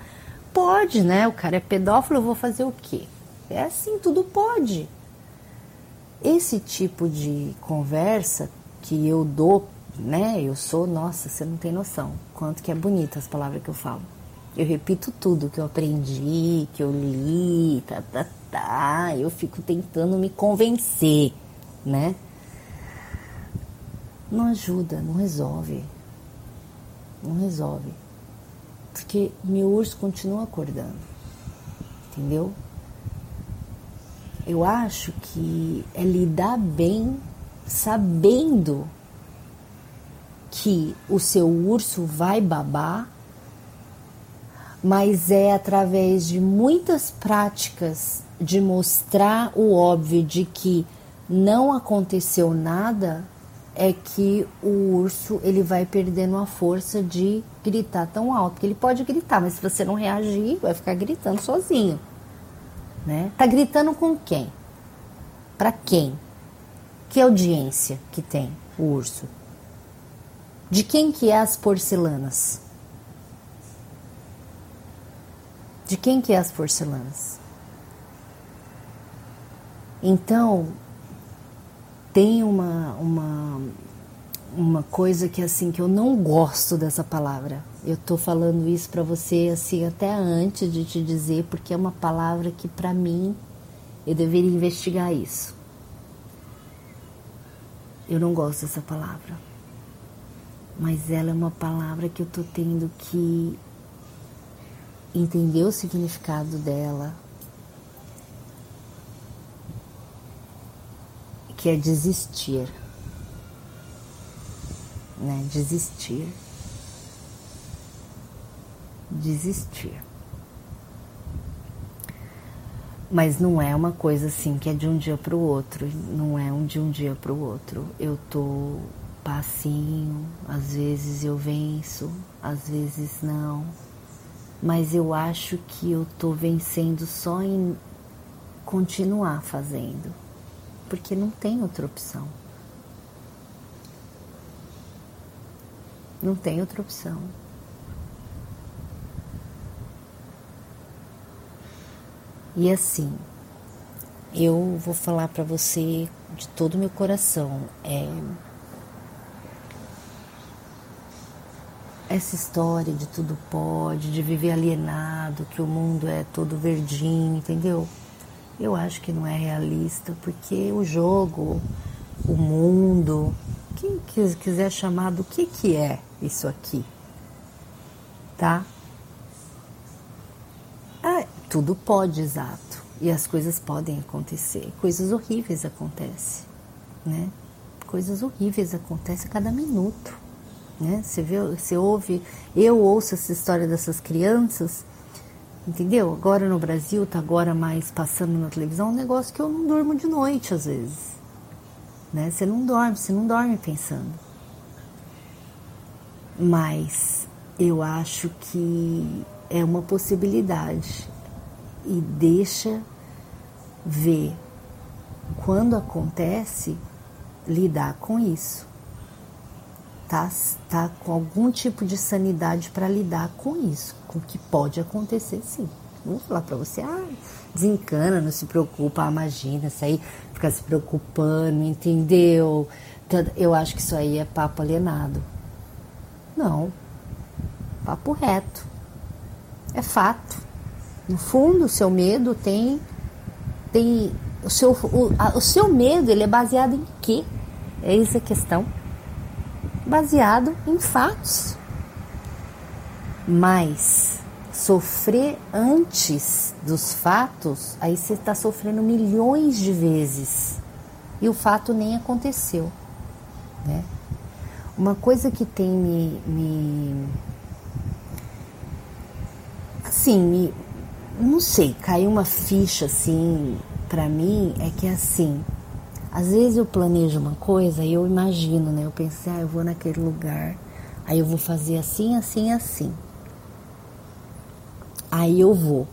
pode, né? O cara é pedófilo, eu vou fazer o quê? É assim, tudo pode. Esse tipo de conversa que eu dou, né? Eu sou, nossa, você não tem noção quanto que é bonita as palavras que eu falo. Eu repito tudo que eu aprendi, que eu li, tá, tá, tá. Eu fico tentando me convencer, né? Não ajuda, não resolve. Não resolve. Porque meu urso continua acordando. Entendeu? Eu acho que é lidar bem sabendo que o seu urso vai babar mas é através de muitas práticas de mostrar o óbvio de que não aconteceu nada é que o urso ele vai perdendo a força de gritar tão alto, porque ele pode gritar, mas se você não reagir, vai ficar gritando sozinho, né? Tá gritando com quem? Para quem? Que audiência que tem o urso? De quem que é as porcelanas? De quem que é as porcelanas? Então, tem uma, uma, uma coisa que assim que eu não gosto dessa palavra. Eu tô falando isso para você assim até antes de te dizer porque é uma palavra que para mim eu deveria investigar isso. Eu não gosto dessa palavra. Mas ela é uma palavra que eu tô tendo que entender o significado dela, que é desistir, né? Desistir, desistir. Mas não é uma coisa assim que é de um dia para o outro, não é um de um dia para o outro. Eu tô passinho, às vezes eu venço, às vezes não mas eu acho que eu tô vencendo só em continuar fazendo, porque não tem outra opção. Não tem outra opção. E assim, eu vou falar para você de todo o meu coração, é essa história de tudo pode, de viver alienado, que o mundo é todo verdinho, entendeu? Eu acho que não é realista, porque o jogo, o mundo, quem quiser chamar do que, que é isso aqui, tá? Tudo pode, exato. E as coisas podem acontecer. Coisas horríveis acontecem, né? Coisas horríveis acontecem a cada minuto. Né? Você, vê, você ouve, eu ouço essa história dessas crianças, entendeu? Agora no Brasil, tá agora mais passando na televisão, um negócio que eu não durmo de noite às vezes. Né? Você não dorme, você não dorme pensando. Mas eu acho que é uma possibilidade e deixa ver quando acontece, lidar com isso. Tá, tá com algum tipo de sanidade para lidar com isso, com o que pode acontecer sim. Não vou falar para você, ah, desencana, não se preocupa, ah, imagina, isso aí fica se preocupando, entendeu? Eu acho que isso aí é papo alienado. Não, papo reto. É fato. No fundo, o seu medo tem, tem o seu, o, a, o seu medo ele é baseado em quê? É essa a questão. Baseado em fatos. Mas sofrer antes dos fatos, aí você está sofrendo milhões de vezes e o fato nem aconteceu. Né? Uma coisa que tem me, me assim, me, não sei, caiu uma ficha assim para mim é que assim, às vezes eu planejo uma coisa e eu imagino, né? Eu pensei, ah, eu vou naquele lugar, aí eu vou fazer assim, assim, assim. Aí eu vou.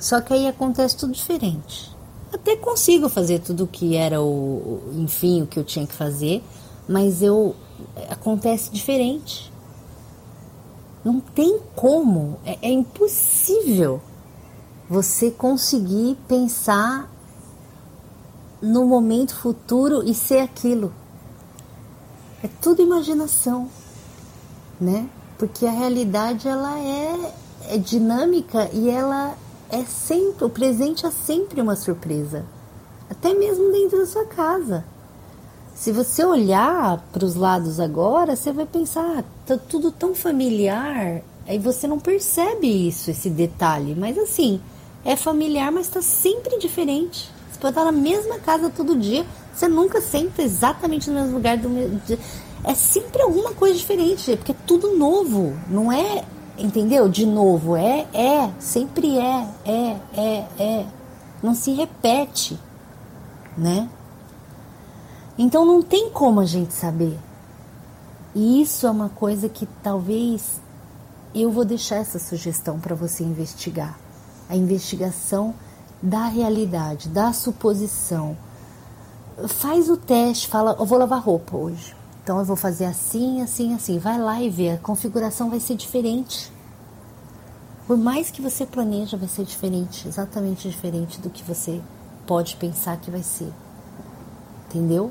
Só que aí acontece tudo diferente. Até consigo fazer tudo o que era o, enfim, o que eu tinha que fazer, mas eu acontece diferente. Não tem como, é, é impossível você conseguir pensar no momento futuro e ser aquilo. É tudo imaginação, né? Porque a realidade ela é, é dinâmica e ela é sempre, o presente é sempre uma surpresa, até mesmo dentro da sua casa. Se você olhar para os lados agora, você vai pensar, ah, tá tudo tão familiar, aí você não percebe isso, esse detalhe, mas assim, é familiar, mas está sempre diferente. Você pode estar na mesma casa todo dia, você nunca senta exatamente no mesmo lugar do mesmo. É sempre alguma coisa diferente, porque é tudo novo, não é, entendeu? De novo, é, é, sempre é, é, é, é. Não se repete, né? Então não tem como a gente saber. E isso é uma coisa que talvez eu vou deixar essa sugestão para você investigar a investigação da realidade, da suposição. Faz o teste, fala, eu vou lavar roupa hoje. Então eu vou fazer assim, assim, assim. Vai lá e vê, a configuração vai ser diferente. Por mais que você planeja, vai ser diferente, exatamente diferente do que você pode pensar que vai ser. Entendeu?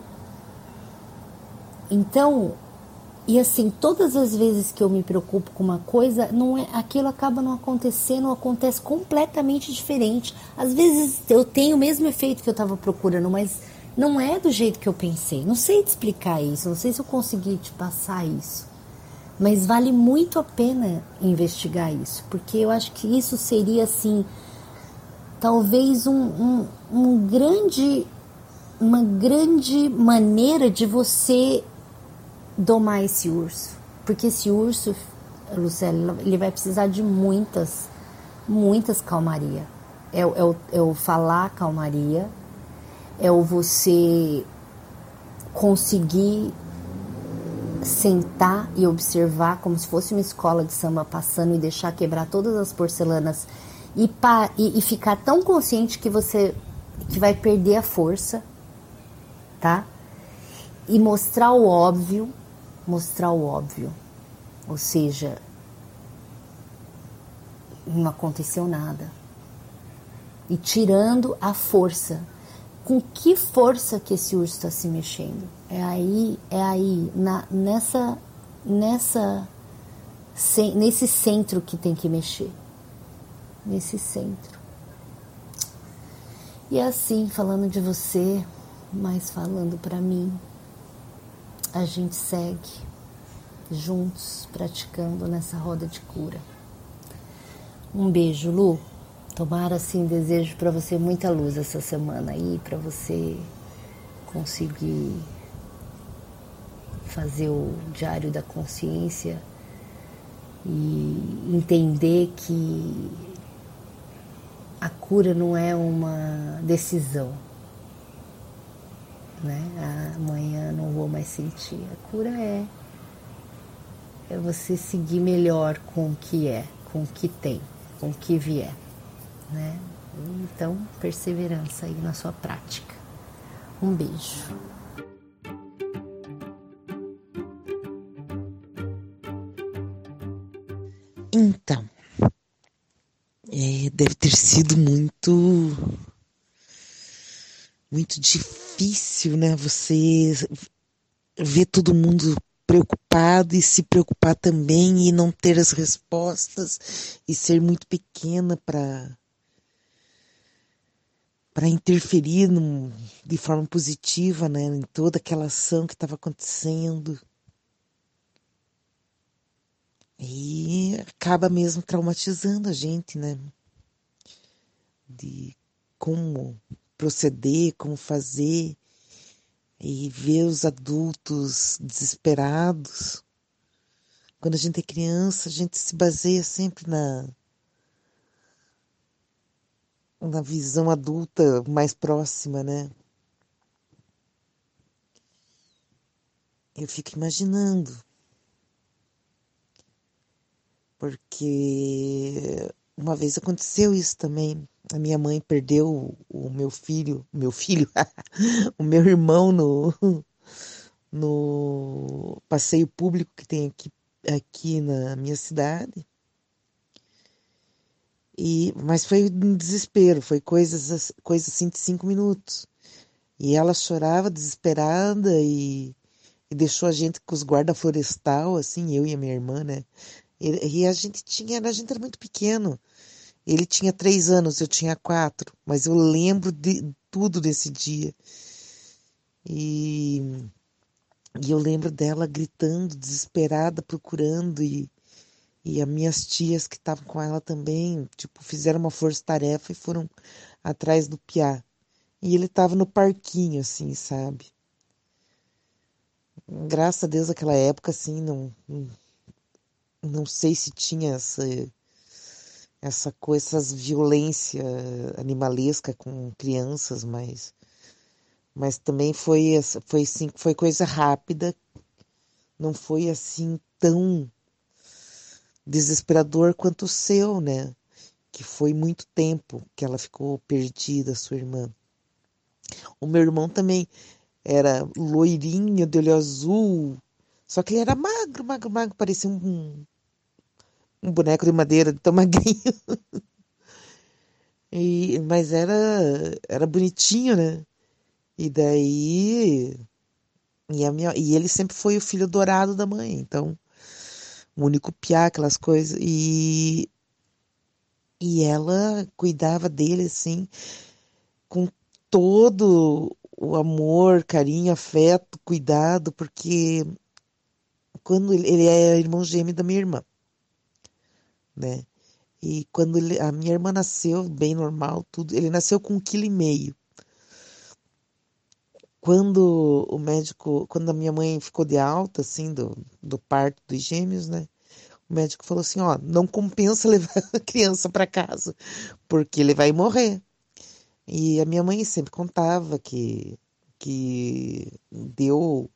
Então, e assim, todas as vezes que eu me preocupo com uma coisa, não é, aquilo acaba não acontecendo, acontece completamente diferente. Às vezes eu tenho o mesmo efeito que eu estava procurando, mas não é do jeito que eu pensei. Não sei te explicar isso, não sei se eu consegui te passar isso. Mas vale muito a pena investigar isso, porque eu acho que isso seria assim, talvez um, um, um grande, uma grande maneira de você domar esse urso. Porque esse urso, Lucélia, ele vai precisar de muitas, muitas calmaria. É, é, o, é o falar calmaria, é o você conseguir sentar e observar como se fosse uma escola de samba passando e deixar quebrar todas as porcelanas e, pa, e, e ficar tão consciente que você que vai perder a força, tá? E mostrar o óbvio mostrar o óbvio. Ou seja, não aconteceu nada. E tirando a força. Com que força que esse urso está se mexendo? É aí, é aí, na, nessa, nessa, nesse centro que tem que mexer. Nesse centro. E assim, falando de você, mas falando para mim, a gente segue juntos praticando nessa roda de cura. Um beijo, Lu. Tomara assim desejo para você muita luz essa semana aí, para você conseguir fazer o diário da consciência e entender que a cura não é uma decisão, né? Amanhã não vou mais sentir. A cura é é você seguir melhor com o que é, com o que tem, com o que vier, né? Então, perseverança aí na sua prática. Um beijo. Então, é, deve ter sido muito, muito difícil, né? Você ver todo mundo preocupado e se preocupar também e não ter as respostas e ser muito pequena para para interferir no, de forma positiva né, em toda aquela ação que estava acontecendo. E acaba mesmo traumatizando a gente, né? De como proceder, como fazer, e ver os adultos desesperados. Quando a gente é criança, a gente se baseia sempre na, na visão adulta mais próxima, né? Eu fico imaginando porque uma vez aconteceu isso também. A minha mãe perdeu o meu filho, meu filho, o meu irmão no, no passeio público que tem aqui, aqui na minha cidade. E, mas foi um desespero, foi coisas, coisas assim de cinco minutos. E ela chorava desesperada e, e deixou a gente com os guarda florestal, assim, eu e a minha irmã, né? E, a gente tinha, a gente era muito pequeno. Ele tinha três anos, eu tinha quatro, mas eu lembro de tudo desse dia. E, e eu lembro dela gritando, desesperada, procurando, e, e as minhas tias que estavam com ela também, tipo, fizeram uma força-tarefa e foram atrás do Piá. E ele estava no parquinho, assim, sabe? Graças a Deus, naquela época, assim, não, não não sei se tinha essa essa coisa, essas violência animalesca com crianças, mas mas também foi foi assim, foi coisa rápida, não foi assim tão desesperador quanto o seu, né? Que foi muito tempo que ela ficou perdida, sua irmã. O meu irmão também era loirinho, de olho azul, só que ele era magro, magro, magro, parecia um, um boneco de madeira, tão magrinho. e, mas era, era bonitinho, né? E daí. E, a minha, e ele sempre foi o filho dourado da mãe, então. O único piá, aquelas coisas. E, e ela cuidava dele, assim, com todo o amor, carinho, afeto, cuidado, porque quando ele, ele é irmão gêmeo da minha irmã, né? E quando ele, a minha irmã nasceu, bem normal, tudo, ele nasceu com um quilo e meio. Quando o médico, quando a minha mãe ficou de alta, assim, do, do parto dos gêmeos, né? O médico falou assim, ó, não compensa levar a criança para casa, porque ele vai morrer. E a minha mãe sempre contava que, que deu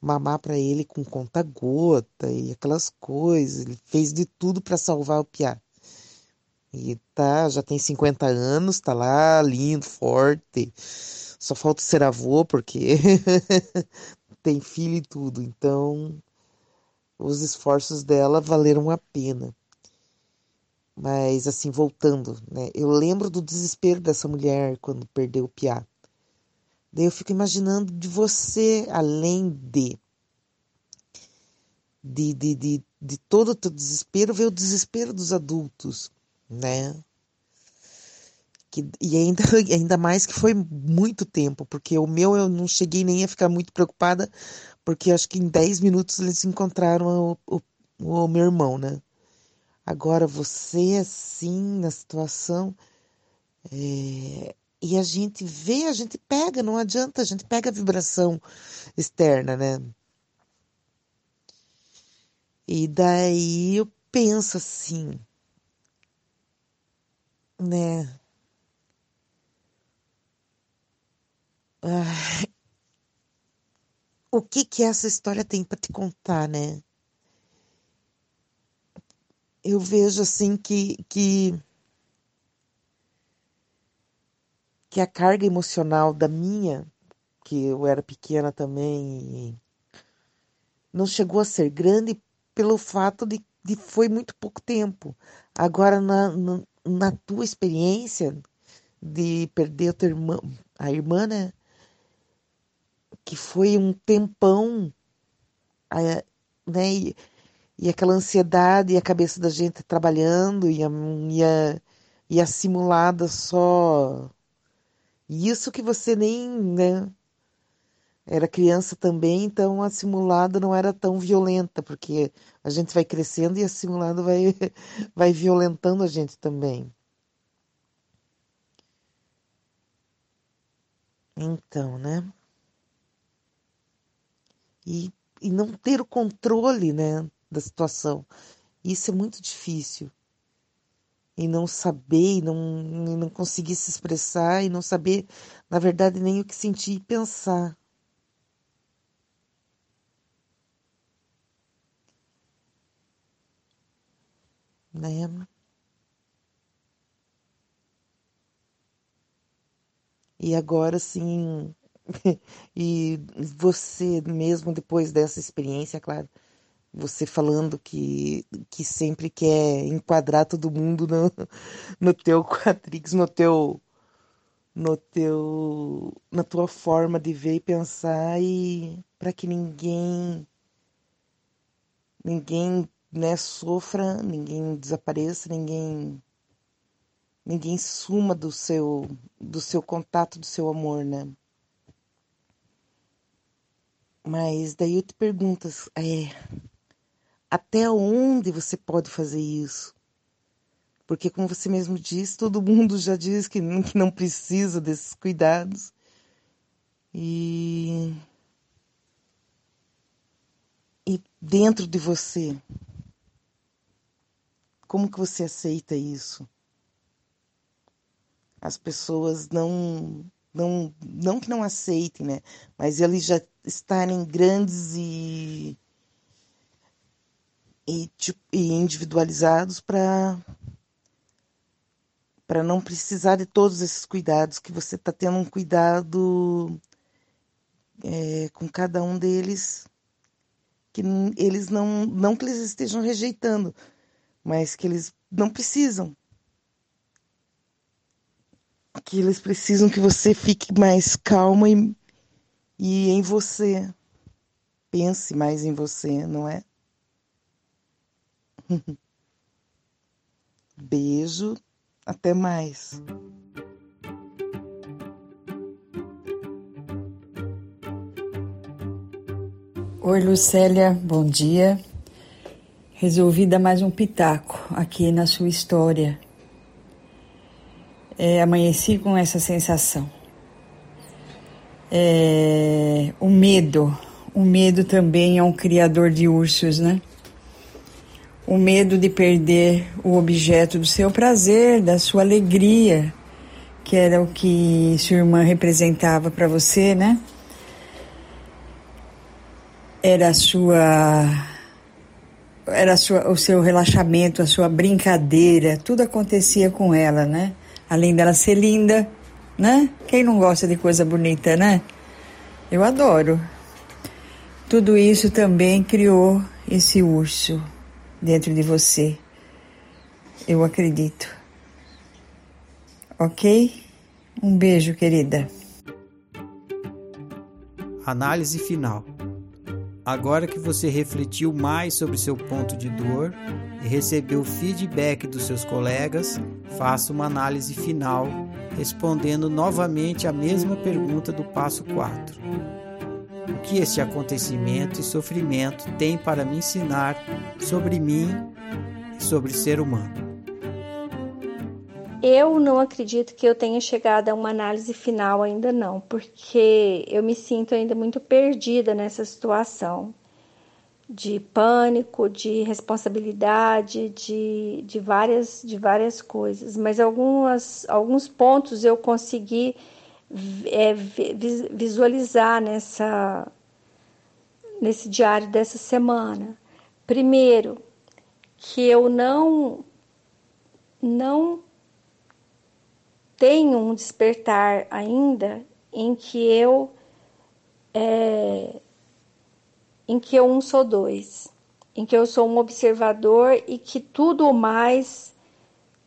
mamar para ele com conta-gota e aquelas coisas. Ele fez de tudo para salvar o Piá. E tá, já tem 50 anos, tá lá, lindo, forte. Só falta ser avô, porque tem filho e tudo. Então, os esforços dela valeram a pena. Mas, assim, voltando, né? Eu lembro do desespero dessa mulher quando perdeu o Piá. Daí eu fico imaginando de você, além de de, de, de, de todo o teu desespero, ver o desespero dos adultos, né? Que, e ainda, ainda mais que foi muito tempo, porque o meu eu não cheguei nem a ficar muito preocupada, porque acho que em 10 minutos eles encontraram o, o, o meu irmão, né? Agora você assim, na situação, é, e a gente vê, a gente pega, não adianta, a gente pega a vibração externa, né? E daí eu penso assim, né? Ah, o que que essa história tem para te contar, né? Eu vejo assim que, que que a carga emocional da minha, que eu era pequena também, não chegou a ser grande pelo fato de, de foi muito pouco tempo. Agora, na, na, na tua experiência de perder a tua irmã, a irmã, né? Que foi um tempão, né? E, e aquela ansiedade e a cabeça da gente trabalhando e a, e a, e a simulada só. Isso que você nem, né? Era criança também, então a simulada não era tão violenta, porque a gente vai crescendo e a simulada vai, vai violentando a gente também. Então, né? E, e não ter o controle, né, da situação. Isso é muito difícil. E não saber, e não, e não conseguir se expressar, e não saber, na verdade, nem o que sentir e pensar. Né? E agora sim, e você mesmo depois dessa experiência, claro, você falando que, que sempre quer enquadrar todo mundo no, no teu quadrix, no teu no teu na tua forma de ver e pensar e para que ninguém ninguém né sofra, ninguém desapareça, ninguém ninguém suma do seu do seu contato, do seu amor, né? Mas daí eu te pergunto, é, até onde você pode fazer isso? Porque, como você mesmo disse, todo mundo já diz que não, que não precisa desses cuidados. E. E dentro de você, como que você aceita isso? As pessoas não, não, não que não aceitem, né? Mas eles já estarem grandes e e, tipo, e individualizados para para não precisar de todos esses cuidados, que você está tendo um cuidado é, com cada um deles, que eles não, não que eles estejam rejeitando, mas que eles não precisam. Que eles precisam que você fique mais calma e, e em você. Pense mais em você, não é? Beijo, até mais. Oi, Lucélia, bom dia. Resolvi dar mais um pitaco aqui na sua história. É, amanheci com essa sensação. É, o medo. O medo também é um criador de ursos, né? O medo de perder o objeto do seu prazer, da sua alegria, que era o que sua irmã representava para você, né? Era a sua era a sua, o seu relaxamento, a sua brincadeira, tudo acontecia com ela, né? Além dela ser linda, né? Quem não gosta de coisa bonita, né? Eu adoro. Tudo isso também criou esse urso dentro de você. Eu acredito. Ok? Um beijo, querida. Análise final. Agora que você refletiu mais sobre seu ponto de dor e recebeu feedback dos seus colegas, faça uma análise final, respondendo novamente a mesma pergunta do passo 4 o que este acontecimento e sofrimento tem para me ensinar sobre mim e sobre o ser humano. Eu não acredito que eu tenha chegado a uma análise final ainda não, porque eu me sinto ainda muito perdida nessa situação de pânico, de responsabilidade, de, de, várias, de várias coisas. Mas algumas, alguns pontos eu consegui é, visualizar nessa, nesse diário dessa semana. Primeiro, que eu não, não tenho um despertar ainda em que eu é, em que eu um sou dois, em que eu sou um observador e que tudo mais,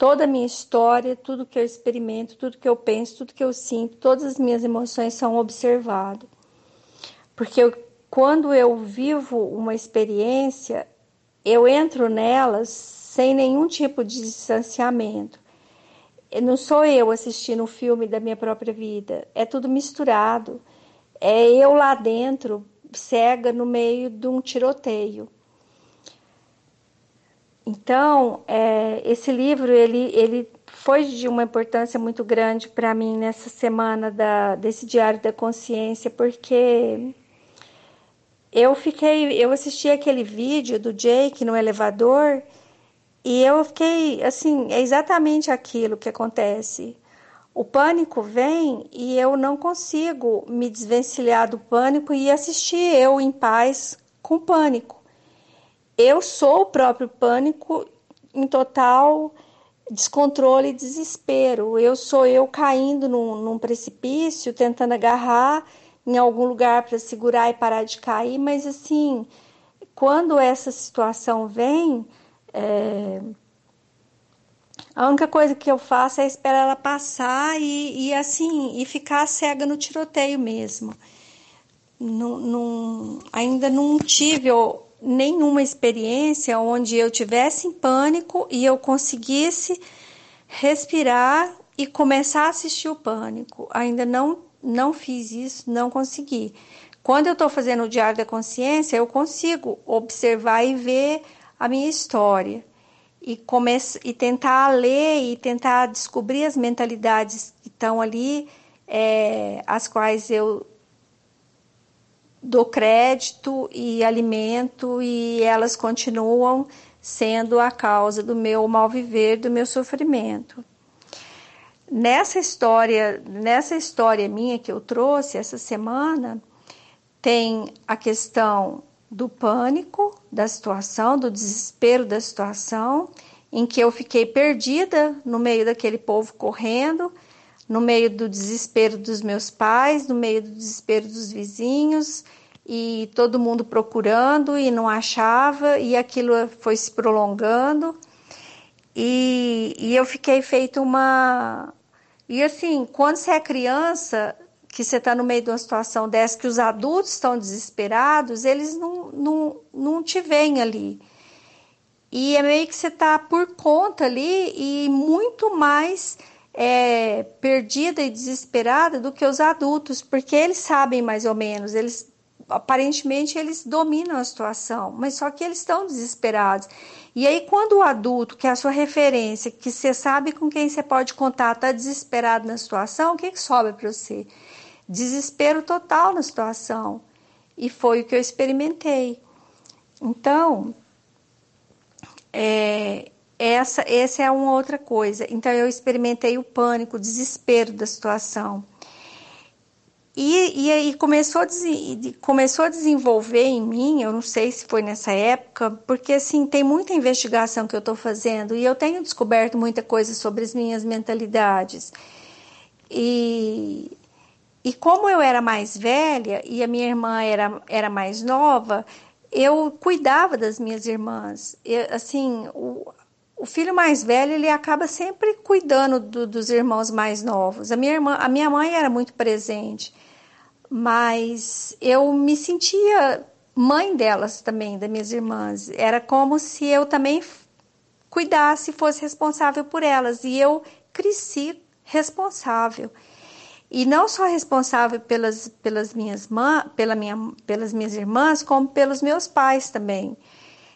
toda a minha história, tudo que eu experimento, tudo que eu penso, tudo que eu sinto, todas as minhas emoções são observado. Porque eu, quando eu vivo uma experiência, eu entro nelas sem nenhum tipo de distanciamento não sou eu assistindo um filme da minha própria vida, é tudo misturado. É eu lá dentro, cega no meio de um tiroteio. Então, é, esse livro ele, ele foi de uma importância muito grande para mim nessa semana da, desse Diário da Consciência, porque eu fiquei, eu assisti aquele vídeo do Jake no elevador e eu fiquei assim, é exatamente aquilo que acontece. O pânico vem e eu não consigo me desvencilhar do pânico e assistir eu em paz com pânico. Eu sou o próprio pânico em total descontrole e desespero. Eu sou eu caindo num, num precipício, tentando agarrar em algum lugar para segurar e parar de cair, mas assim, quando essa situação vem, é... A única coisa que eu faço é esperar ela passar e, e assim e ficar cega no tiroteio mesmo. Não, não, ainda não tive nenhuma experiência onde eu tivesse em pânico e eu conseguisse respirar e começar a assistir o pânico. Ainda não não fiz isso, não consegui. Quando eu estou fazendo o diário da consciência, eu consigo observar e ver a minha história e, comece, e tentar ler e tentar descobrir as mentalidades que estão ali, é, as quais eu dou crédito e alimento e elas continuam sendo a causa do meu mal viver, do meu sofrimento. Nessa história, nessa história minha que eu trouxe essa semana, tem a questão do pânico da situação, do desespero da situação, em que eu fiquei perdida no meio daquele povo correndo, no meio do desespero dos meus pais, no meio do desespero dos vizinhos, e todo mundo procurando e não achava, e aquilo foi se prolongando. E, e eu fiquei feito uma. E assim, quando você é criança, que você está no meio de uma situação dessa, que os adultos estão desesperados, eles não, não, não te veem ali. E é meio que você está por conta ali e muito mais é, perdida e desesperada do que os adultos, porque eles sabem mais ou menos, eles aparentemente eles dominam a situação, mas só que eles estão desesperados. E aí, quando o adulto, que é a sua referência, que você sabe com quem você pode contar, está desesperado na situação, o que, que sobra para você? desespero total na situação. E foi o que eu experimentei. Então, é, essa, essa é uma outra coisa. Então, eu experimentei o pânico, o desespero da situação. E, e aí começou a, começou a desenvolver em mim, eu não sei se foi nessa época, porque assim, tem muita investigação que eu estou fazendo e eu tenho descoberto muita coisa sobre as minhas mentalidades. E e como eu era mais velha e a minha irmã era, era mais nova, eu cuidava das minhas irmãs. Eu, assim, o, o filho mais velho ele acaba sempre cuidando do, dos irmãos mais novos. A minha irmã, a minha mãe era muito presente, mas eu me sentia mãe delas também, das minhas irmãs. Era como se eu também cuidasse, fosse responsável por elas. E eu cresci responsável e não só responsável pelas, pelas, minhas, pela minha, pelas minhas irmãs, como pelos meus pais também.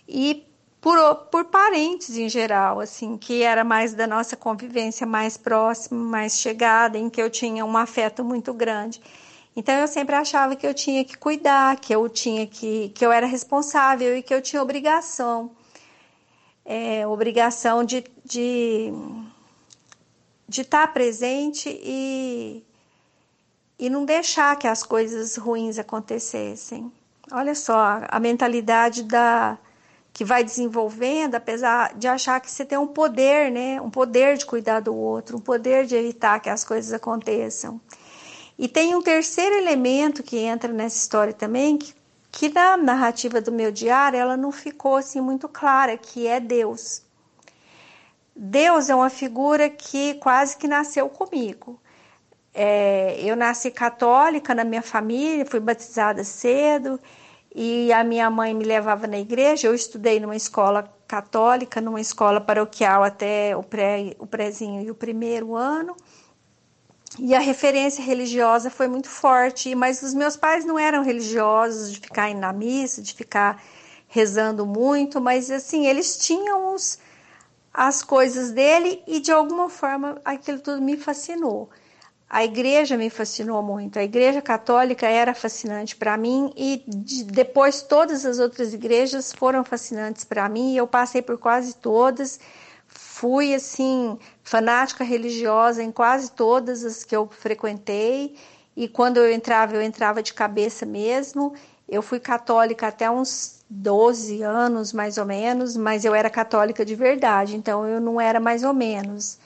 E por, por parentes em geral, assim, que era mais da nossa convivência mais próxima, mais chegada, em que eu tinha um afeto muito grande. Então eu sempre achava que eu tinha que cuidar, que eu tinha que, que eu era responsável e que eu tinha obrigação, é, obrigação de, de, de estar presente e, e não deixar que as coisas ruins acontecessem. Olha só, a mentalidade da, que vai desenvolvendo, apesar de achar que você tem um poder, né? Um poder de cuidar do outro, um poder de evitar que as coisas aconteçam. E tem um terceiro elemento que entra nessa história também, que, que na narrativa do meu diário ela não ficou assim muito clara, que é Deus. Deus é uma figura que quase que nasceu comigo. É, eu nasci católica na minha família, fui batizada cedo e a minha mãe me levava na igreja. Eu estudei numa escola católica, numa escola paroquial até o, pré, o prézinho e o primeiro ano. E a referência religiosa foi muito forte, mas os meus pais não eram religiosos de ficar indo na missa, de ficar rezando muito, mas assim, eles tinham os, as coisas dele e de alguma forma aquilo tudo me fascinou. A igreja me fascinou muito. A igreja católica era fascinante para mim e de, depois todas as outras igrejas foram fascinantes para mim. Eu passei por quase todas. Fui assim fanática religiosa em quase todas as que eu frequentei. E quando eu entrava, eu entrava de cabeça mesmo. Eu fui católica até uns 12 anos, mais ou menos, mas eu era católica de verdade, então eu não era mais ou menos.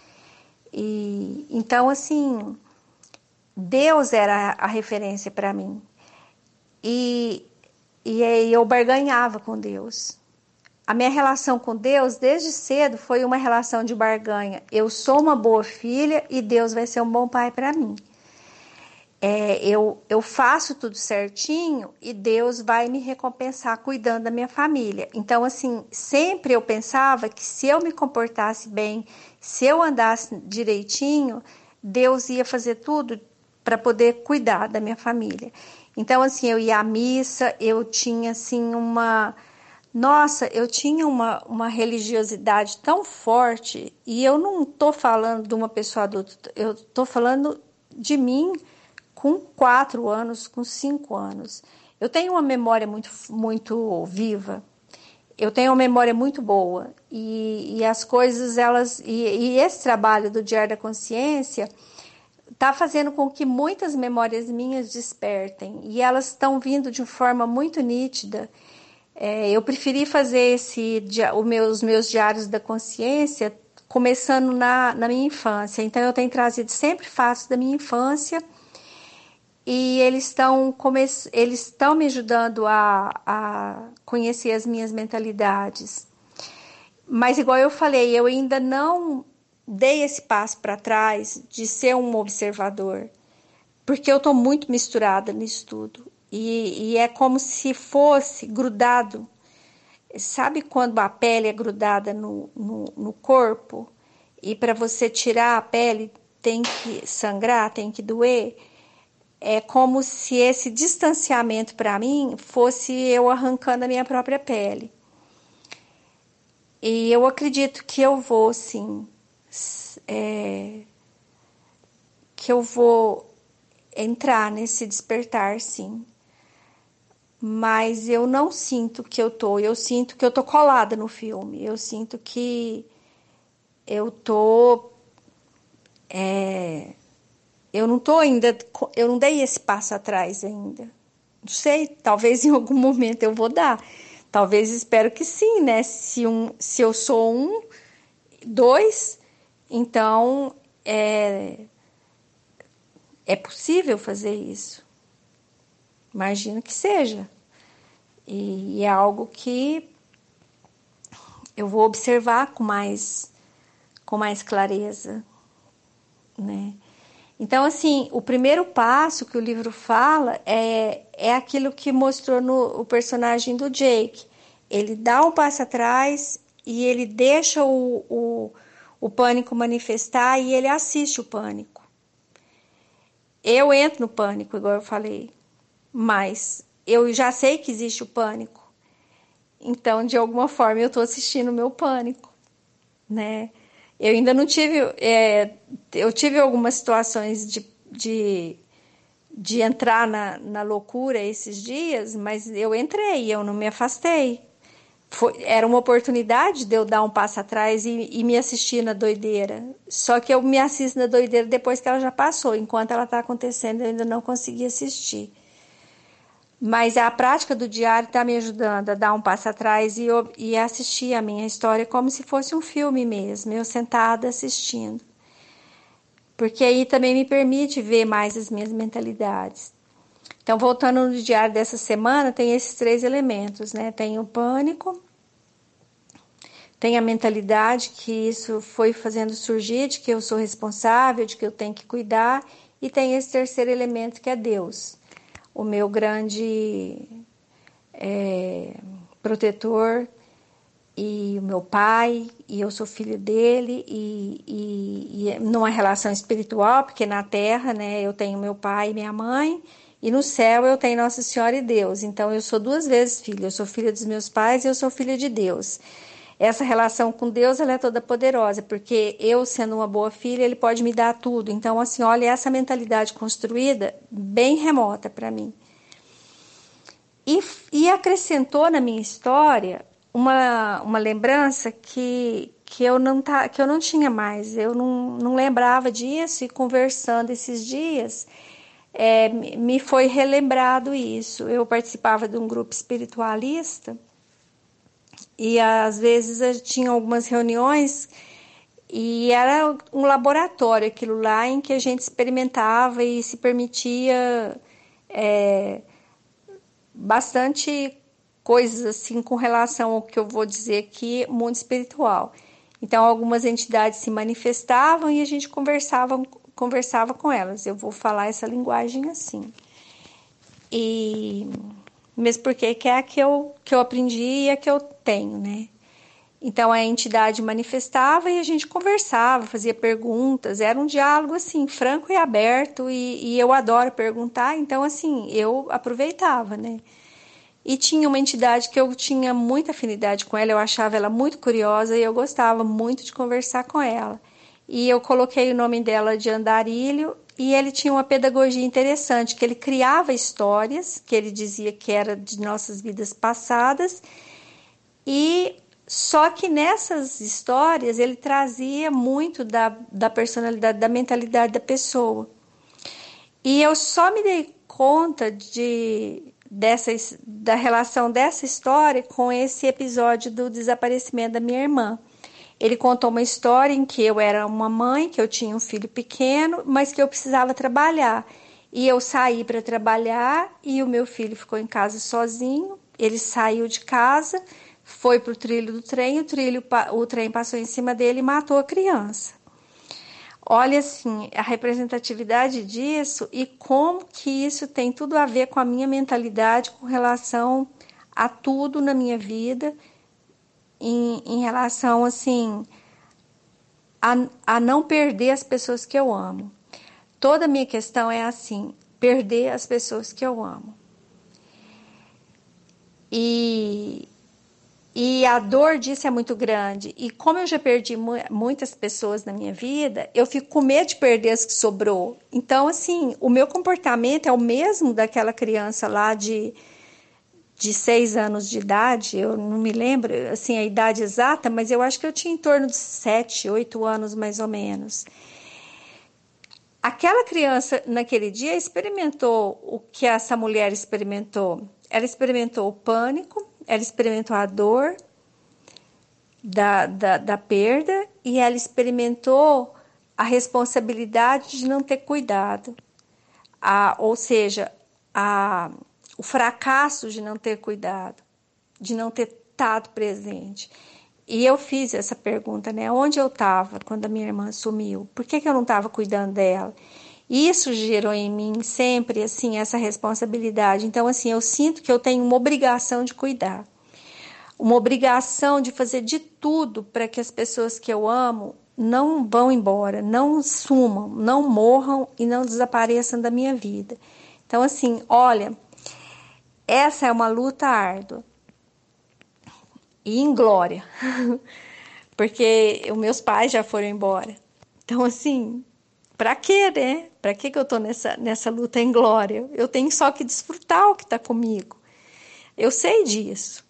E então assim, Deus era a referência para mim. E, e eu barganhava com Deus. A minha relação com Deus, desde cedo, foi uma relação de barganha. Eu sou uma boa filha e Deus vai ser um bom pai para mim. É, eu, eu faço tudo certinho e Deus vai me recompensar cuidando da minha família. Então, assim, sempre eu pensava que se eu me comportasse bem, se eu andasse direitinho, Deus ia fazer tudo para poder cuidar da minha família. Então, assim, eu ia à missa, eu tinha, assim, uma. Nossa, eu tinha uma, uma religiosidade tão forte, e eu não estou falando de uma pessoa adulta, eu estou falando de mim com quatro anos, com cinco anos. Eu tenho uma memória muito, muito viva, eu tenho uma memória muito boa, e, e as coisas, elas. E, e esse trabalho do Diário da Consciência está fazendo com que muitas memórias minhas despertem e elas estão vindo de forma muito nítida. É, eu preferi fazer esse, o meu, os meus diários da consciência começando na, na minha infância. Então eu tenho trazido sempre fatos da minha infância e eles estão eles estão me ajudando a, a conhecer as minhas mentalidades. Mas igual eu falei, eu ainda não dei esse passo para trás de ser um observador, porque eu estou muito misturada nisso tudo. E, e, é como se fosse grudado. Sabe quando a pele é grudada no, no, no corpo? E para você tirar a pele tem que sangrar, tem que doer? É como se esse distanciamento para mim fosse eu arrancando a minha própria pele. E eu acredito que eu vou, sim, é, que eu vou entrar nesse despertar, sim. Mas eu não sinto que eu tô, eu sinto que eu tô colada no filme. Eu sinto que eu tô é, eu não tô ainda, eu não dei esse passo atrás ainda. Não sei, talvez em algum momento eu vou dar. Talvez espero que sim, né? Se, um, se eu sou um, dois, então, é, é possível fazer isso. Imagino que seja. E é algo que eu vou observar com mais, com mais clareza, né? Então, assim, o primeiro passo que o livro fala é, é aquilo que mostrou no o personagem do Jake. Ele dá um passo atrás e ele deixa o, o o pânico manifestar e ele assiste o pânico. Eu entro no pânico, igual eu falei, mas eu já sei que existe o pânico. Então, de alguma forma, eu estou assistindo o meu pânico, né? Eu ainda não tive, é, eu tive algumas situações de, de, de entrar na, na loucura esses dias, mas eu entrei, eu não me afastei foi, era uma oportunidade de eu dar um passo atrás e, e, me assistir na doideira. Só que eu me assisto na doideira depois que ela já passou. Enquanto ela está acontecendo, eu ainda não consegui assistir. Mas a prática do diário está me ajudando a dar um passo atrás e, e assistir a minha história como se fosse um filme mesmo, eu sentada assistindo. Porque aí também me permite ver mais as minhas mentalidades. Então, voltando no diário dessa semana, tem esses três elementos, né? Tem o pânico, tem a mentalidade que isso foi fazendo surgir, de que eu sou responsável, de que eu tenho que cuidar, e tem esse terceiro elemento que é Deus, o meu grande é, protetor e o meu pai, e eu sou filho dele, e, e, e numa relação espiritual, porque na terra, né, eu tenho meu pai e minha mãe, e no céu eu tenho Nossa Senhora e Deus. Então eu sou duas vezes filha. Eu sou filha dos meus pais e eu sou filha de Deus essa relação com Deus ela é toda poderosa, porque eu sendo uma boa filha, ele pode me dar tudo. Então, assim, olha essa mentalidade construída bem remota para mim. E, e acrescentou na minha história uma, uma lembrança que, que, eu não tá, que eu não tinha mais, eu não, não lembrava disso, e conversando esses dias, é, me foi relembrado isso. Eu participava de um grupo espiritualista e às vezes tinha algumas reuniões e era um laboratório aquilo lá em que a gente experimentava e se permitia é, bastante coisas assim com relação ao que eu vou dizer aqui, mundo espiritual. Então algumas entidades se manifestavam e a gente conversava conversava com elas. Eu vou falar essa linguagem assim. E mesmo porque que é a que eu, que eu aprendi e a que eu tenho, né? Então a entidade manifestava e a gente conversava, fazia perguntas, era um diálogo assim, franco e aberto, e, e eu adoro perguntar, então assim, eu aproveitava, né? E tinha uma entidade que eu tinha muita afinidade com ela, eu achava ela muito curiosa e eu gostava muito de conversar com ela. E eu coloquei o nome dela de Andarilho e ele tinha uma pedagogia interessante, que ele criava histórias, que ele dizia que era de nossas vidas passadas, e só que nessas histórias ele trazia muito da, da personalidade, da mentalidade da pessoa. E eu só me dei conta de, dessa, da relação dessa história com esse episódio do desaparecimento da minha irmã. Ele contou uma história em que eu era uma mãe, que eu tinha um filho pequeno, mas que eu precisava trabalhar. E eu saí para trabalhar e o meu filho ficou em casa sozinho. Ele saiu de casa, foi para o trilho do trem, o, trilho, o trem passou em cima dele e matou a criança. Olha assim, a representatividade disso e como que isso tem tudo a ver com a minha mentalidade com relação a tudo na minha vida em, em relação assim a, a não perder as pessoas que eu amo. Toda a minha questão é assim, perder as pessoas que eu amo. E, e a dor disso é muito grande. E como eu já perdi mu muitas pessoas na minha vida, eu fico com medo de perder as que sobrou. Então, assim, o meu comportamento é o mesmo daquela criança lá de de seis anos de idade, eu não me lembro assim a idade exata, mas eu acho que eu tinha em torno de sete, oito anos mais ou menos. Aquela criança naquele dia experimentou o que essa mulher experimentou. Ela experimentou o pânico, ela experimentou a dor da, da, da perda e ela experimentou a responsabilidade de não ter cuidado. A, ou seja, a, o fracasso de não ter cuidado, de não ter estado presente. E eu fiz essa pergunta, né? Onde eu estava quando a minha irmã sumiu? Por que, que eu não estava cuidando dela? Isso gerou em mim sempre, assim, essa responsabilidade. Então, assim, eu sinto que eu tenho uma obrigação de cuidar. Uma obrigação de fazer de tudo para que as pessoas que eu amo não vão embora, não sumam, não morram e não desapareçam da minha vida. Então, assim, olha, essa é uma luta árdua e em glória, porque os meus pais já foram embora. Então, assim, para quê, né? Para que, eu estou nessa, nessa luta em glória? Eu tenho só que desfrutar o que está comigo. Eu sei disso.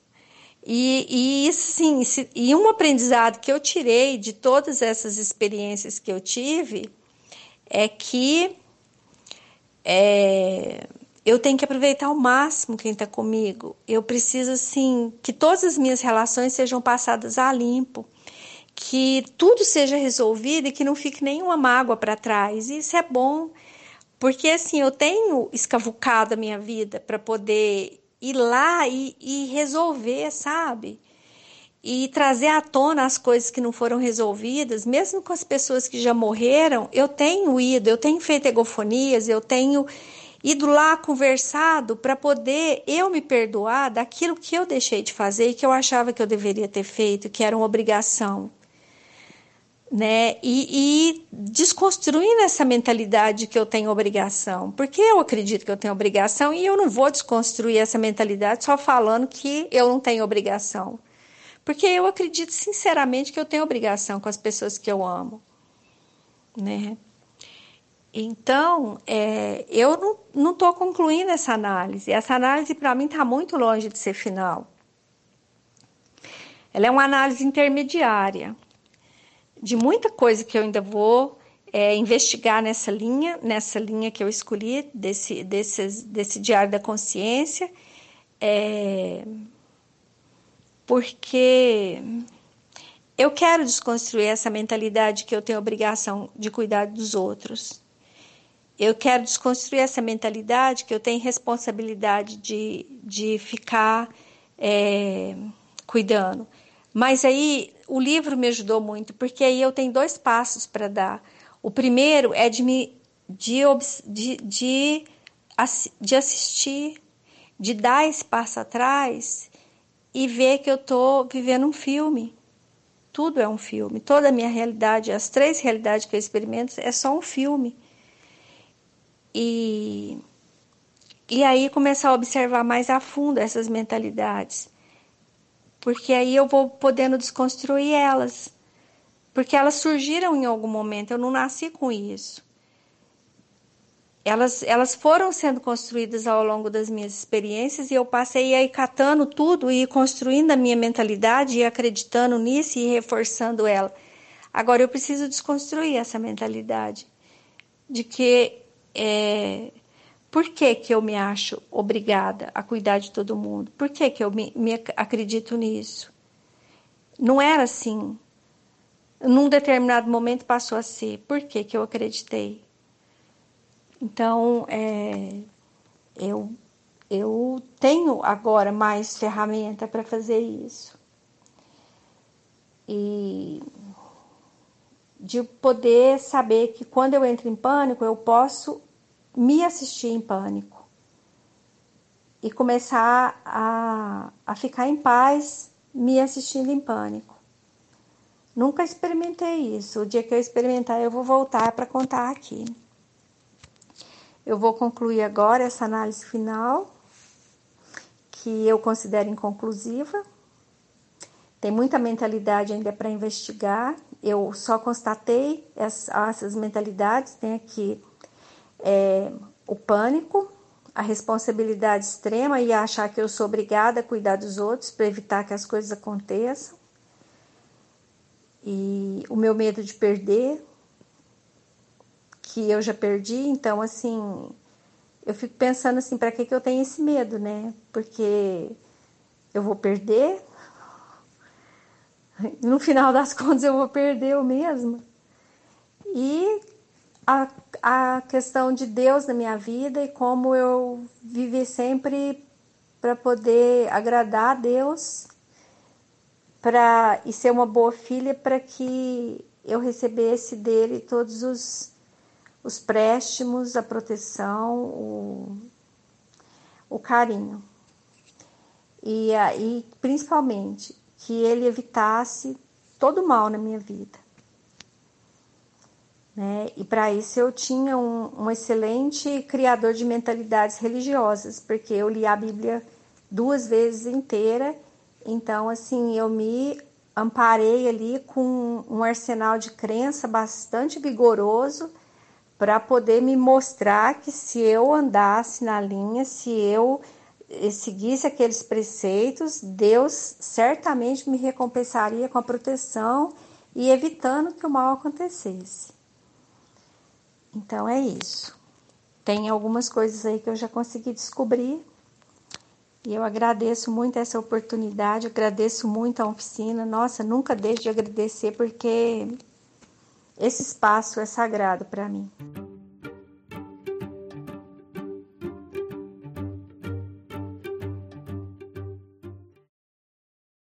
E, e sim, e um aprendizado que eu tirei de todas essas experiências que eu tive é que é, eu tenho que aproveitar ao máximo quem está comigo. Eu preciso, assim, que todas as minhas relações sejam passadas a limpo, que tudo seja resolvido e que não fique nenhuma mágoa para trás. Isso é bom, porque, assim, eu tenho escavucado a minha vida para poder ir lá e, e resolver, sabe? e trazer à tona as coisas que não foram resolvidas, mesmo com as pessoas que já morreram, eu tenho ido, eu tenho feito egofonias, eu tenho ido lá conversado para poder eu me perdoar daquilo que eu deixei de fazer e que eu achava que eu deveria ter feito, que era uma obrigação. Né? E, e desconstruindo essa mentalidade que eu tenho obrigação, porque eu acredito que eu tenho obrigação e eu não vou desconstruir essa mentalidade só falando que eu não tenho obrigação. Porque eu acredito sinceramente que eu tenho obrigação com as pessoas que eu amo, né? Então, é, eu não estou concluindo essa análise. Essa análise, para mim, está muito longe de ser final. Ela é uma análise intermediária de muita coisa que eu ainda vou é, investigar nessa linha, nessa linha que eu escolhi, desse, desse, desse diário da consciência. É, porque eu quero desconstruir essa mentalidade que eu tenho obrigação de cuidar dos outros. Eu quero desconstruir essa mentalidade que eu tenho responsabilidade de, de ficar é, cuidando. Mas aí o livro me ajudou muito, porque aí eu tenho dois passos para dar. O primeiro é de me de, de, de, de assistir, de dar esse passo atrás e ver que eu estou vivendo um filme. Tudo é um filme. Toda a minha realidade, as três realidades que eu experimento, é só um filme. E, e aí começar a observar mais a fundo essas mentalidades. Porque aí eu vou podendo desconstruir elas. Porque elas surgiram em algum momento, eu não nasci com isso elas, elas foram sendo construídas ao longo das minhas experiências e eu passei aí catando tudo e construindo a minha mentalidade e acreditando nisso e reforçando ela. Agora eu preciso desconstruir essa mentalidade de que é, por que, que eu me acho obrigada a cuidar de todo mundo? Por que, que eu me, me acredito nisso? Não era assim. Num determinado momento passou a ser. Por que, que eu acreditei? Então, é, eu, eu tenho agora mais ferramenta para fazer isso. E de poder saber que quando eu entro em pânico, eu posso me assistir em pânico e começar a, a ficar em paz me assistindo em pânico. Nunca experimentei isso. O dia que eu experimentar, eu vou voltar para contar aqui. Eu vou concluir agora essa análise final, que eu considero inconclusiva. Tem muita mentalidade ainda para investigar. Eu só constatei essas mentalidades. Tem aqui é, o pânico, a responsabilidade extrema e achar que eu sou obrigada a cuidar dos outros para evitar que as coisas aconteçam. E o meu medo de perder, que eu já perdi, então assim, eu fico pensando assim, para que que eu tenho esse medo, né? Porque eu vou perder. No final das contas eu vou perder eu mesma. E a, a questão de Deus na minha vida e como eu vivi sempre para poder agradar a Deus para e ser uma boa filha para que eu recebesse dele todos os os préstimos, a proteção, o, o carinho. E aí, principalmente, que ele evitasse todo mal na minha vida. Né? E para isso eu tinha um, um excelente criador de mentalidades religiosas, porque eu li a Bíblia duas vezes inteira, então assim eu me amparei ali com um arsenal de crença bastante vigoroso para poder me mostrar que se eu andasse na linha, se eu eh, seguisse aqueles preceitos, Deus certamente me recompensaria com a proteção e evitando que o mal acontecesse. Então é isso. tem algumas coisas aí que eu já consegui descobrir. E eu agradeço muito essa oportunidade, agradeço muito a oficina. Nossa, nunca deixo de agradecer porque esse espaço é sagrado para mim.